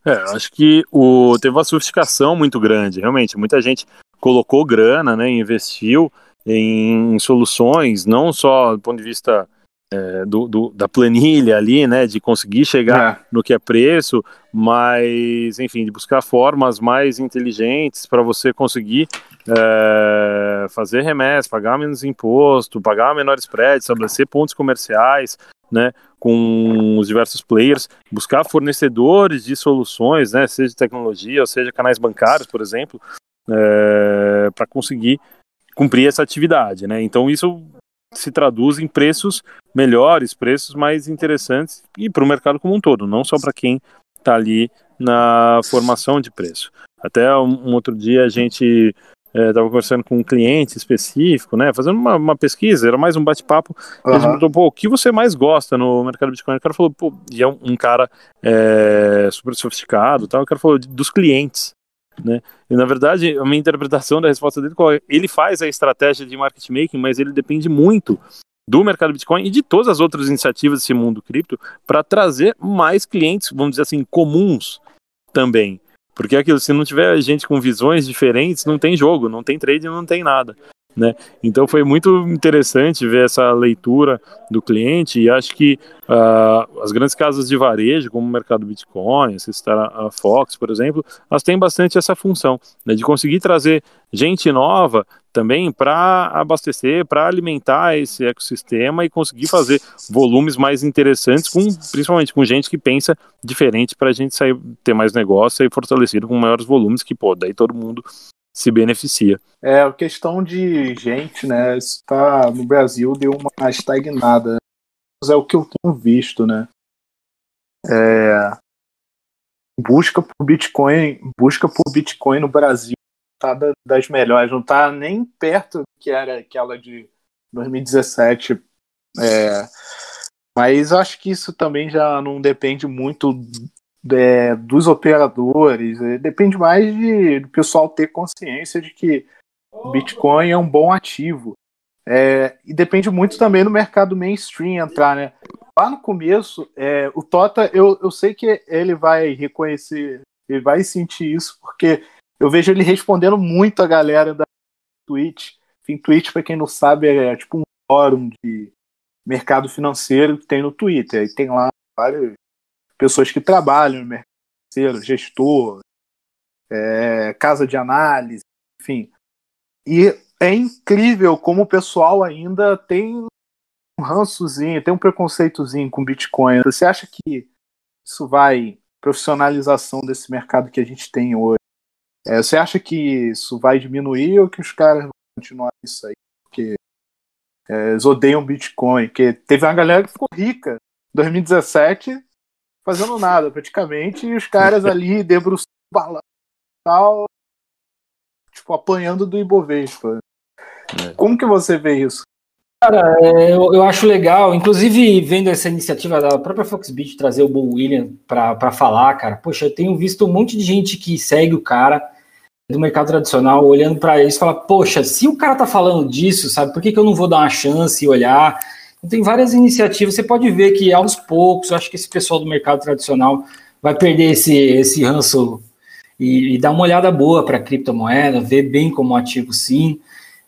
É, acho que o, teve uma sofisticação muito grande, realmente. Muita gente colocou grana, né, investiu em soluções, não só do ponto de vista é, do, do, da planilha ali, né, de conseguir chegar é. no que é preço, mas, enfim, de buscar formas mais inteligentes para você conseguir é, fazer remessa, pagar menos imposto, pagar menor spread, estabelecer pontos comerciais, né, com os diversos players, buscar fornecedores de soluções, né, seja tecnologia, ou seja canais bancários, por exemplo, é, para conseguir cumprir essa atividade, né? Então isso se traduz em preços melhores, preços mais interessantes e para o mercado como um todo, não só para quem está ali na formação de preço. Até um, um outro dia a gente estava é, conversando com um cliente específico, né, fazendo uma, uma pesquisa, era mais um bate-papo, uhum. a gente perguntou, pô, o que você mais gosta no mercado Bitcoin? O cara falou, pô, e é um, um cara é, super sofisticado, tal, o cara falou dos clientes, né? E na verdade, a minha interpretação da resposta dele é ele faz a estratégia de market making, mas ele depende muito do mercado Bitcoin e de todas as outras iniciativas desse mundo cripto para trazer mais clientes, vamos dizer assim, comuns também. Porque é aquilo, se não tiver gente com visões diferentes, não tem jogo, não tem trade, não tem nada. Né? Então foi muito interessante ver essa leitura do cliente e acho que uh, as grandes casas de varejo, como o mercado Bitcoin, a Fox, por exemplo, elas têm bastante essa função né, de conseguir trazer gente nova também para abastecer, para alimentar esse ecossistema e conseguir fazer volumes mais interessantes, com, principalmente com gente que pensa diferente para a gente sair, ter mais negócio e fortalecido com maiores volumes que pô, daí todo mundo se beneficia. É, a questão de gente, né? Isso tá no Brasil deu uma estagnada. É o que eu tenho visto, né? É, busca por Bitcoin, busca por Bitcoin no Brasil tá das melhores, não tá nem perto do que era aquela de 2017. É, mas acho que isso também já não depende muito é, dos operadores, é, depende mais de, do pessoal ter consciência de que Bitcoin é um bom ativo. É, e depende muito também do mercado mainstream entrar, né? Lá no começo, é, o Tota, eu, eu sei que ele vai reconhecer, ele vai sentir isso, porque eu vejo ele respondendo muito a galera da Twitch. Enfim, Twitch, para quem não sabe, é tipo um fórum de mercado financeiro que tem no Twitter. E tem lá várias pessoas que trabalham no mercado financeiro, gestor, é, casa de análise, enfim. E é incrível como o pessoal ainda tem um rançozinho, tem um preconceitozinho com Bitcoin. Você acha que isso vai profissionalização desse mercado que a gente tem hoje? É, você acha que isso vai diminuir ou que os caras vão continuar isso aí? Porque é, eles odeiam Bitcoin. Porque teve uma galera que ficou rica em 2017 fazendo nada praticamente, e os caras ali debruçando balanço tal, tipo, apanhando do Ibovespa. É. Como que você vê isso? Cara, é, eu, eu, acho legal, inclusive vendo essa iniciativa da própria Foxbit trazer o Bo William para falar, cara. Poxa, eu tenho visto um monte de gente que segue o cara do mercado tradicional olhando para eles e fala: Poxa, se o cara tá falando disso, sabe, por que, que eu não vou dar uma chance e olhar? Tem várias iniciativas, você pode ver que aos poucos, eu acho que esse pessoal do mercado tradicional vai perder esse, esse ranço e, e dar uma olhada boa para a criptomoeda, ver bem como ativo sim,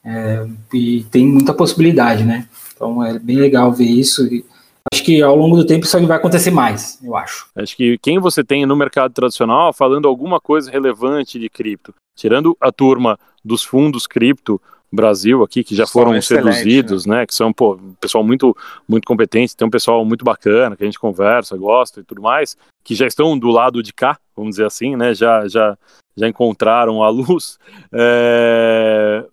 é, e tem muita possibilidade, né? Então é bem legal ver isso. E acho que ao longo do tempo isso vai acontecer mais, eu acho. Acho que quem você tem no mercado tradicional falando alguma coisa relevante de cripto, tirando a turma dos fundos cripto, Brasil aqui, que já foram seduzidos, né? né? Que são, pô, um pessoal muito, muito competente, tem um pessoal muito bacana, que a gente conversa, gosta e tudo mais, que já estão do lado de cá, vamos dizer assim, né? Já, já, já encontraram a luz. É...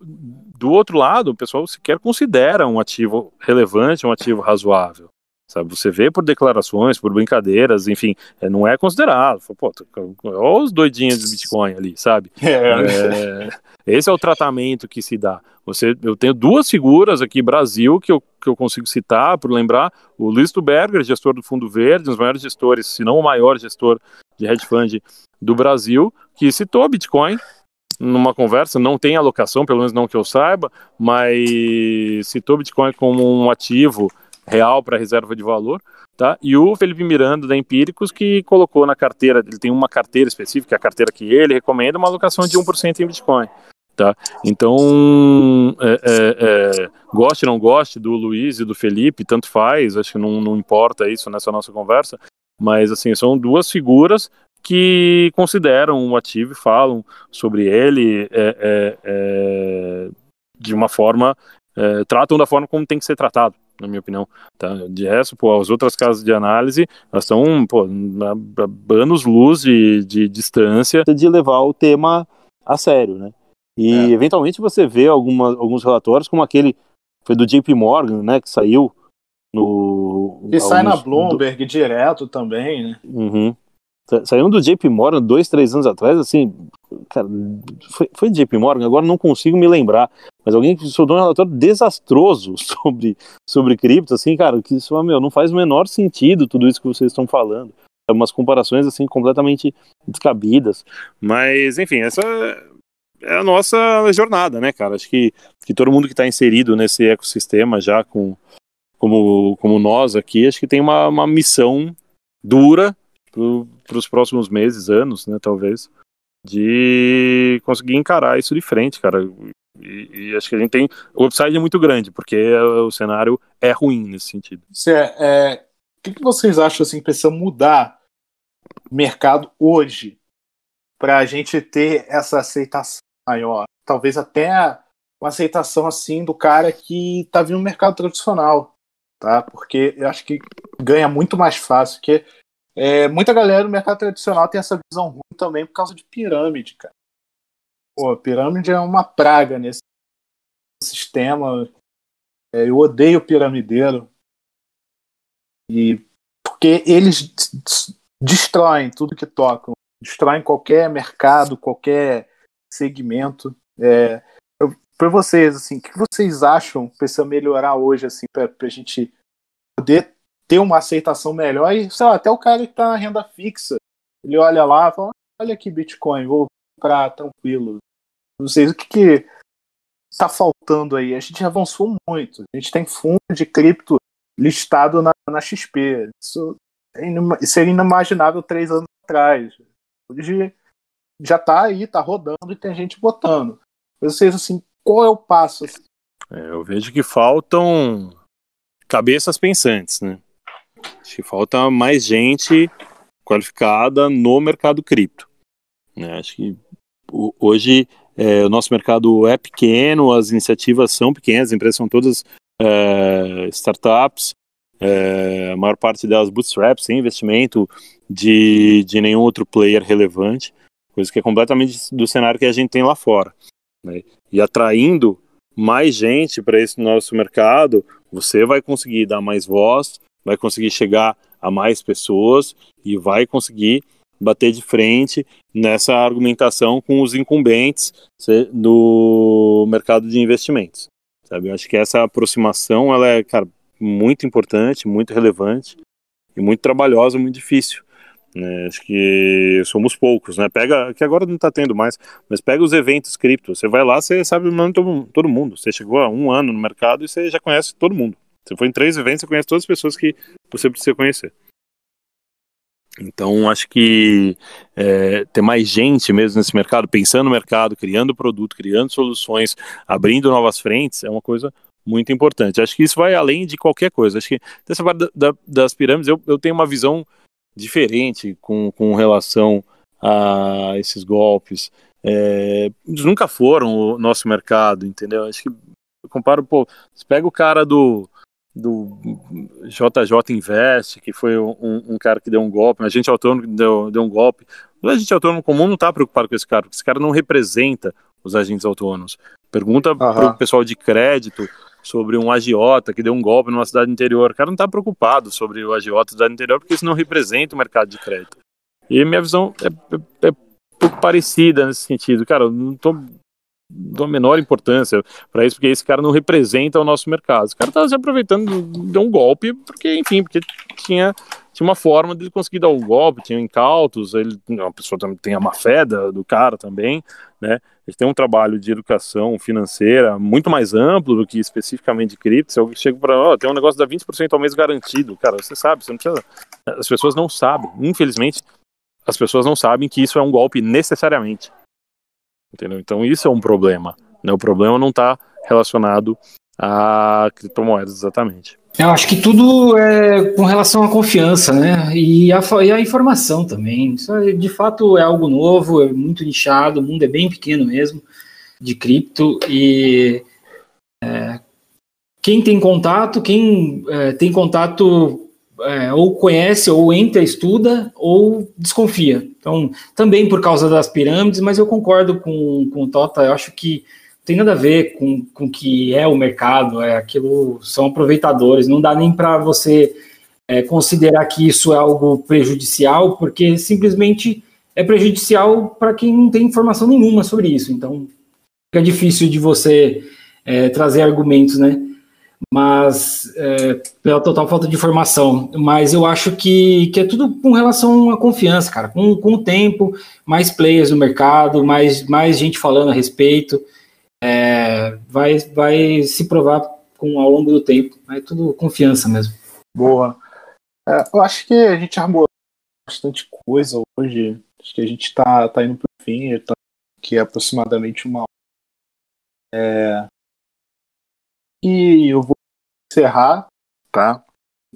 Do outro lado, o pessoal sequer considera um ativo relevante, um ativo razoável. Sabe, você vê por declarações, por brincadeiras, enfim, é, não é considerado. Pô, olha os doidinhos do Bitcoin ali, sabe? É. É, esse é o tratamento que se dá. Você, eu tenho duas figuras aqui Brasil que eu, que eu consigo citar, por lembrar, o Luiz Tuberger, gestor do Fundo Verde, um dos maiores gestores, se não o maior gestor de hedge fund do Brasil, que citou Bitcoin numa conversa, não tem alocação, pelo menos não que eu saiba, mas citou Bitcoin como um ativo real para reserva de valor, tá? E o Felipe Miranda da Empíricos que colocou na carteira, ele tem uma carteira específica, a carteira que ele recomenda uma alocação de 1% em Bitcoin. Tá? Então, é, é, é, goste ou não goste do Luiz e do Felipe, tanto faz, acho que não, não importa isso nessa nossa conversa, mas assim, são duas figuras que consideram o ativo e falam sobre ele é, é, é, de uma forma, tratam da forma como tem que ser tratado na minha opinião. Tá? De resto, pô, as outras casas de análise, elas estão pô, anos luz de, de distância de levar o tema a sério, né? E é. eventualmente você vê alguma, alguns relatórios, como aquele foi do JP Morgan, né, que saiu no. E sai na Bloomberg do... direto também, né? Uhum. Saiu do JP Morgan dois, três anos atrás, assim, cara, foi, foi JP Morgan, agora não consigo me lembrar, mas alguém que soltou um relatório desastroso sobre, sobre cripto, assim, cara, que isso, meu, não faz o menor sentido tudo isso que vocês estão falando. É umas comparações, assim, completamente descabidas. Mas, enfim, essa é a nossa jornada, né, cara? Acho que, que todo mundo que está inserido nesse ecossistema já com como, como nós aqui, acho que tem uma, uma missão dura para os próximos meses, anos, né, talvez, de conseguir encarar isso de frente, cara. E, e, acho que a gente tem. O upside é muito grande, porque o cenário é ruim nesse sentido. É, é, o que, que vocês acham assim, precisa mudar o mercado hoje para a gente ter essa aceitação maior? Talvez até uma aceitação assim do cara que está vindo no mercado tradicional, tá? Porque eu acho que ganha muito mais fácil, porque é, muita galera no mercado tradicional tem essa visão ruim também por causa de pirâmide, cara. Pô, pirâmide é uma praga nesse sistema. É, eu odeio piramideiro. E porque eles destroem tudo que tocam, destroem qualquer mercado, qualquer segmento. É, para vocês, assim, o que vocês acham que precisa melhorar hoje, assim, para a gente poder ter uma aceitação melhor e, sei lá, até o cara que está na renda fixa, ele olha lá e fala, olha aqui Bitcoin, vou comprar tranquilo. Não sei o que, que tá faltando aí. A gente avançou muito. A gente tem fundo de cripto listado na, na XP. Isso é seria inimaginável três anos atrás. Hoje já tá aí, tá rodando e tem gente botando. Vocês, assim, qual é o passo? É, eu vejo que faltam cabeças pensantes, né? Acho que falta mais gente qualificada no mercado cripto. Né? Acho que hoje é, o nosso mercado é pequeno, as iniciativas são pequenas, as empresas são todas é, startups, é, a maior parte delas bootstraps, sem investimento de, de nenhum outro player relevante, coisa que é completamente do cenário que a gente tem lá fora. Né? E atraindo mais gente para esse nosso mercado, você vai conseguir dar mais voz, vai conseguir chegar a mais pessoas e vai conseguir bater de frente nessa argumentação com os incumbentes do mercado de investimentos. Sabe? Eu acho que essa aproximação ela é cara, muito importante, muito relevante e muito trabalhosa, muito difícil. Né? Acho que somos poucos, né? Pega, que agora não está tendo mais, mas pega os eventos cripto. Você vai lá, você sabe o nome de todo, mundo. Você chegou há um ano no mercado e você já conhece todo mundo. Você foi em três eventos, você conhece todas as pessoas que você precisa conhecer. Então, acho que é, ter mais gente mesmo nesse mercado, pensando no mercado, criando produto, criando soluções, abrindo novas frentes, é uma coisa muito importante. Acho que isso vai além de qualquer coisa. Acho que dessa parte da, da, das pirâmides, eu, eu tenho uma visão diferente com, com relação a esses golpes. É, eles nunca foram o nosso mercado, entendeu? Acho que eu comparo, pô, você pega o cara do do JJ Invest, que foi um, um, cara que deu um golpe, um agente autônomo deu, deu um golpe. O agente autônomo comum não está preocupado com esse cara, porque esse cara não representa os agentes autônomos. Pergunta uhum. para o pessoal de crédito sobre um agiota que deu um golpe numa cidade interior. O cara não está preocupado sobre o agiota da cidade interior, porque isso não representa o mercado de crédito. E minha visão é, é, é pouco parecida nesse sentido. Cara, não estou da menor importância para isso, porque esse cara não representa o nosso mercado. Esse cara estava se aproveitando de um golpe, porque, enfim, porque tinha, tinha uma forma de conseguir dar o um golpe, tinha incautos, ele, a pessoa também tem a má fé do cara também, né? Ele tem um trabalho de educação financeira muito mais amplo do que especificamente cripto. Eu chego para, oh, tem um negócio da 20% ao mês garantido, cara, você sabe, você não precisa. As pessoas não sabem, infelizmente, as pessoas não sabem que isso é um golpe necessariamente. Entendeu? Então isso é um problema. Né? O problema não está relacionado a criptomoedas exatamente. Eu acho que tudo é com relação à confiança, né? E a, e a informação também. Isso é, de fato é algo novo, é muito nichado, o mundo é bem pequeno mesmo de cripto e é, quem tem contato, quem é, tem contato é, ou conhece, ou entra, estuda, ou desconfia. Então, também por causa das pirâmides, mas eu concordo com, com o Tota, eu acho que tem nada a ver com o que é o mercado, é aquilo são aproveitadores, não dá nem para você é, considerar que isso é algo prejudicial, porque simplesmente é prejudicial para quem não tem informação nenhuma sobre isso. Então, fica difícil de você é, trazer argumentos, né? Mas é, pela total falta de informação. Mas eu acho que, que é tudo com relação à confiança, cara. Com, com o tempo, mais players no mercado, mais, mais gente falando a respeito, é, vai, vai se provar com ao longo do tempo. É tudo confiança mesmo. Boa. É, eu acho que a gente armou bastante coisa hoje. Acho que a gente está tá indo para o fim, tá, que é aproximadamente uma É... E eu vou encerrar, tá?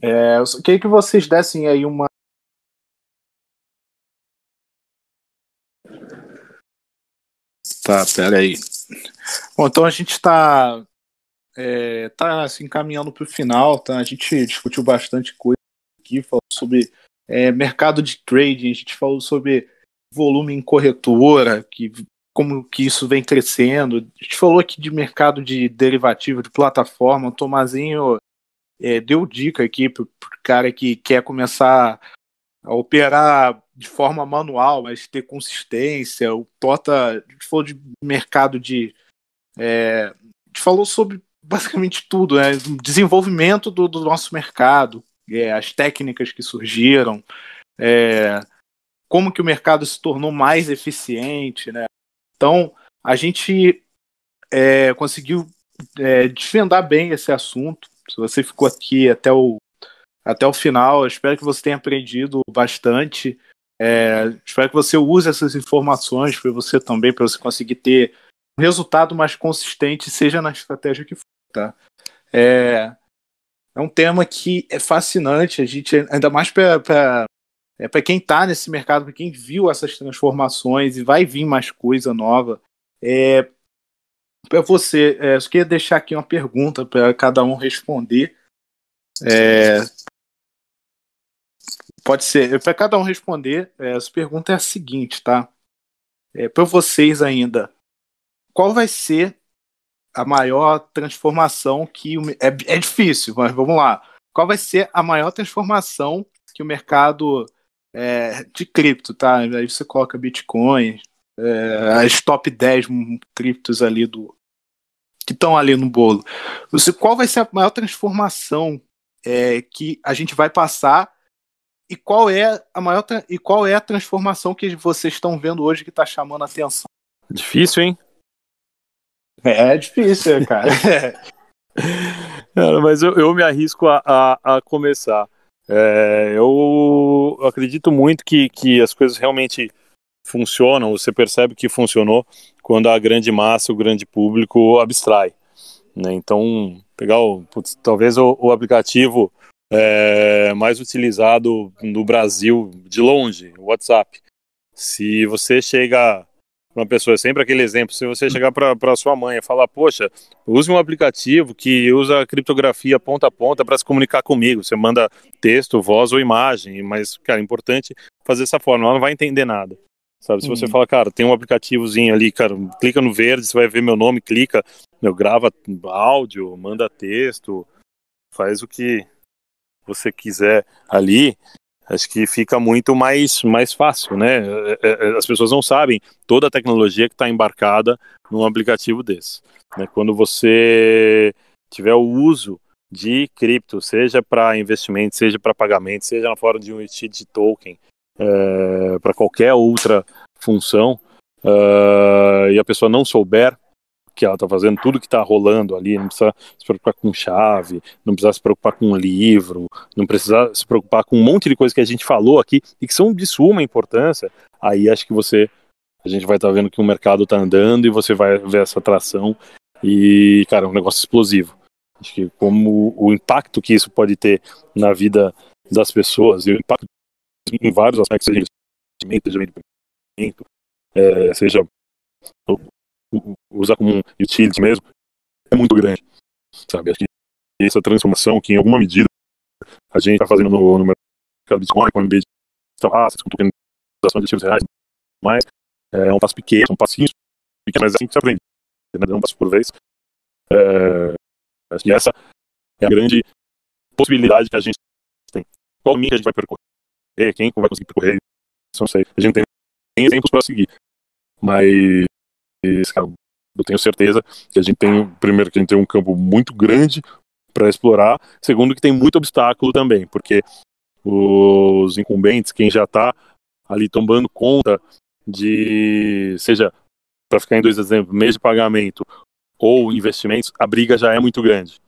É, eu queria que vocês dessem aí uma. Tá, pera aí. Bom, então a gente está é, tá assim, encaminhando para o final, tá? A gente discutiu bastante coisa aqui, falou sobre é, mercado de trading, a gente falou sobre volume em corretora, que, como que isso vem crescendo. A gente falou aqui de mercado de derivativo, de plataforma. O Tomazinho é, deu dica aqui para o cara que quer começar a operar de forma manual, mas ter consistência. O Tota a gente falou de mercado de. É, a gente falou sobre basicamente tudo, né? Desenvolvimento do, do nosso mercado, é, as técnicas que surgiram, é, como que o mercado se tornou mais eficiente, né? Então, a gente é, conseguiu é, desvendar bem esse assunto. Se você ficou aqui até o, até o final, espero que você tenha aprendido bastante. É, espero que você use essas informações para você também, para você conseguir ter um resultado mais consistente, seja na estratégia que for. Tá? É, é um tema que é fascinante, a gente ainda mais para é, para quem está nesse mercado, para quem viu essas transformações e vai vir mais coisa nova. É, para você, é, eu queria deixar aqui uma pergunta para cada um responder. É, pode ser, para cada um responder, é, essa pergunta é a seguinte, tá? É, para vocês ainda, qual vai ser a maior transformação que o, é, é difícil, mas vamos lá. Qual vai ser a maior transformação que o mercado é, de cripto, tá? Aí você coloca Bitcoin, é, as top 10 criptos ali do que estão ali no bolo. Você, qual vai ser a maior transformação é, que a gente vai passar e qual é a maior e qual é a transformação que vocês estão vendo hoje que está chamando a atenção? Difícil, hein? É difícil, cara. cara mas eu, eu, me arrisco a, a, a começar. É, eu acredito muito que, que as coisas realmente funcionam, você percebe que funcionou quando a grande massa, o grande público abstrai. Né? Então, pegar o, putz, talvez o, o aplicativo é, mais utilizado no Brasil de longe, o WhatsApp. Se você chega uma pessoa, é sempre aquele exemplo, se você chegar para sua mãe e falar, poxa, use um aplicativo que usa criptografia ponta a ponta para se comunicar comigo, você manda texto, voz ou imagem, mas, cara, é importante fazer dessa forma, ela não vai entender nada. Sabe, se você uhum. fala, cara, tem um aplicativozinho ali, cara, clica no verde, você vai ver meu nome, clica, meu, grava áudio, manda texto, faz o que você quiser ali, acho que fica muito mais, mais fácil, né? É, é, é, as pessoas não sabem toda a tecnologia que está embarcada num aplicativo desse. Né? Quando você tiver o uso de cripto, seja para investimento, seja para pagamento, seja na forma de um de token, é, para qualquer outra função, uh, e a pessoa não souber que ela está fazendo, tudo que está rolando ali, não precisa se preocupar com chave, não precisa se preocupar com livro, não precisa se preocupar com um monte de coisas que a gente falou aqui e que são de suma importância, aí acho que você, a gente vai estar tá vendo que o mercado está andando e você vai ver essa atração e, cara, é um negócio explosivo. Acho que como o impacto que isso pode ter na vida das pessoas e o impacto em vários aspectos, seja investimento, seja é, seja usar como um utility mesmo, é muito grande, sabe? Acho que essa transformação que em alguma medida a gente está fazendo no, no mercado Bitcoin, com MBA de raças, com tokenização de ativos reais, mas é um passo pequeno, um passinho pequeno, mas é assim que se aprende, né? um passo por vez. É, acho que essa é a grande possibilidade que a gente tem. Qual caminho a gente vai percorrer, quem vai conseguir percorrer, não sei. A gente tem exemplos para seguir, mas cara, eu tenho certeza que a gente tem, primeiro, que a gente tem um campo muito grande para explorar, segundo, que tem muito obstáculo também, porque os incumbentes, quem já está ali tomando conta de, seja, para ficar em dois exemplos, mês de pagamento ou investimentos, a briga já é muito grande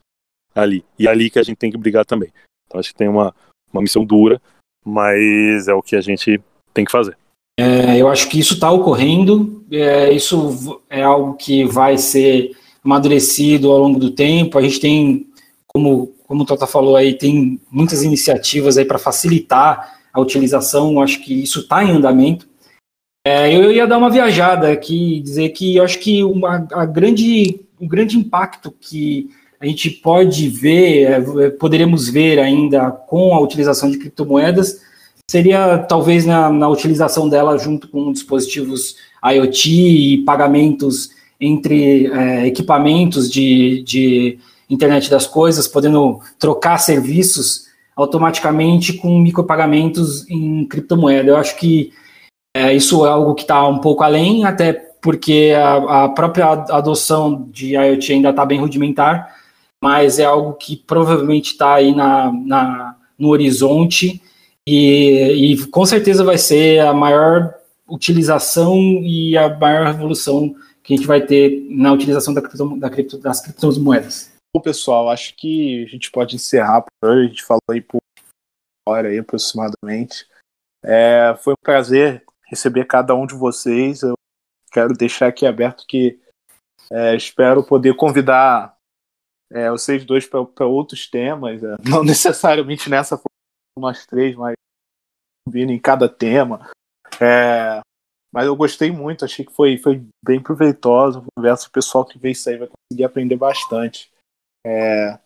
ali. E é ali que a gente tem que brigar também. Então acho que tem uma, uma missão dura, mas é o que a gente tem que fazer. É, eu acho que isso está ocorrendo, é, isso é algo que vai ser amadurecido ao longo do tempo. A gente tem, como, como o Tota falou aí, tem muitas iniciativas aí para facilitar a utilização. Acho que isso está em andamento. É, eu ia dar uma viajada aqui, dizer que eu acho que uma, a grande, o grande impacto que a gente pode ver, é, poderemos ver ainda com a utilização de criptomoedas, seria talvez na, na utilização dela junto com dispositivos IoT e pagamentos entre é, equipamentos de, de internet das coisas, podendo trocar serviços automaticamente com micropagamentos em criptomoeda. Eu acho que é, isso é algo que está um pouco além, até porque a, a própria adoção de IoT ainda está bem rudimentar, mas é algo que provavelmente está aí na, na, no horizonte e, e, com certeza vai ser a maior utilização e a maior revolução que a gente vai ter na utilização da cripto, da cripto, das criptomoedas. Bom, pessoal, acho que a gente pode encerrar por hoje. A gente falou aí por hora aí aproximadamente. É, foi um prazer receber cada um de vocês. Eu quero deixar aqui aberto que é, espero poder convidar é, vocês dois para outros temas, é, não necessariamente nessa nós três, mas vindo em cada tema. É, mas eu gostei muito, achei que foi, foi bem proveitosa. Conversa, o pessoal que vê isso aí vai conseguir aprender bastante. É,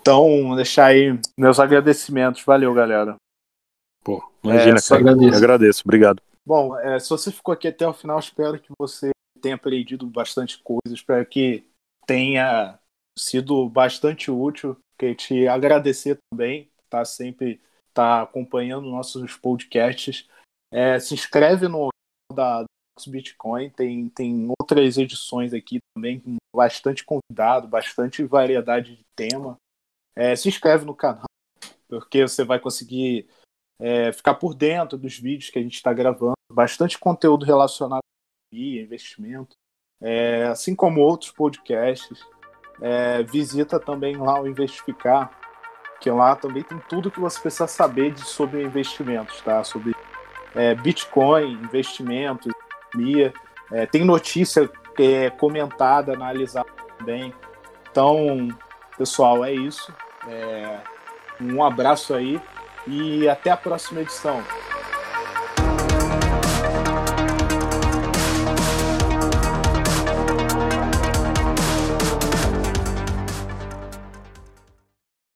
então, deixar aí meus agradecimentos. Valeu, galera. Pô, imagina, é, só agradeço. agradeço. Obrigado. Bom, é, se você ficou aqui até o final, espero que você tenha aprendido bastante coisas, espero que tenha sido bastante útil. Que te agradecer também, tá sempre tá acompanhando nossos podcasts. É, se inscreve no da Bitcoin, tem, tem outras edições aqui também, com bastante convidado, bastante variedade de tema. É, se inscreve no canal, porque você vai conseguir é, ficar por dentro dos vídeos que a gente está gravando, bastante conteúdo relacionado a investimento, é, assim como outros podcasts. É, visita também lá o Investificar, que lá também tem tudo que você precisa saber de, sobre investimentos, tá? Sobre é, Bitcoin, investimentos, economia. É, tem notícia é comentada, analisada também. Então, pessoal, é isso. É, um abraço aí e até a próxima edição.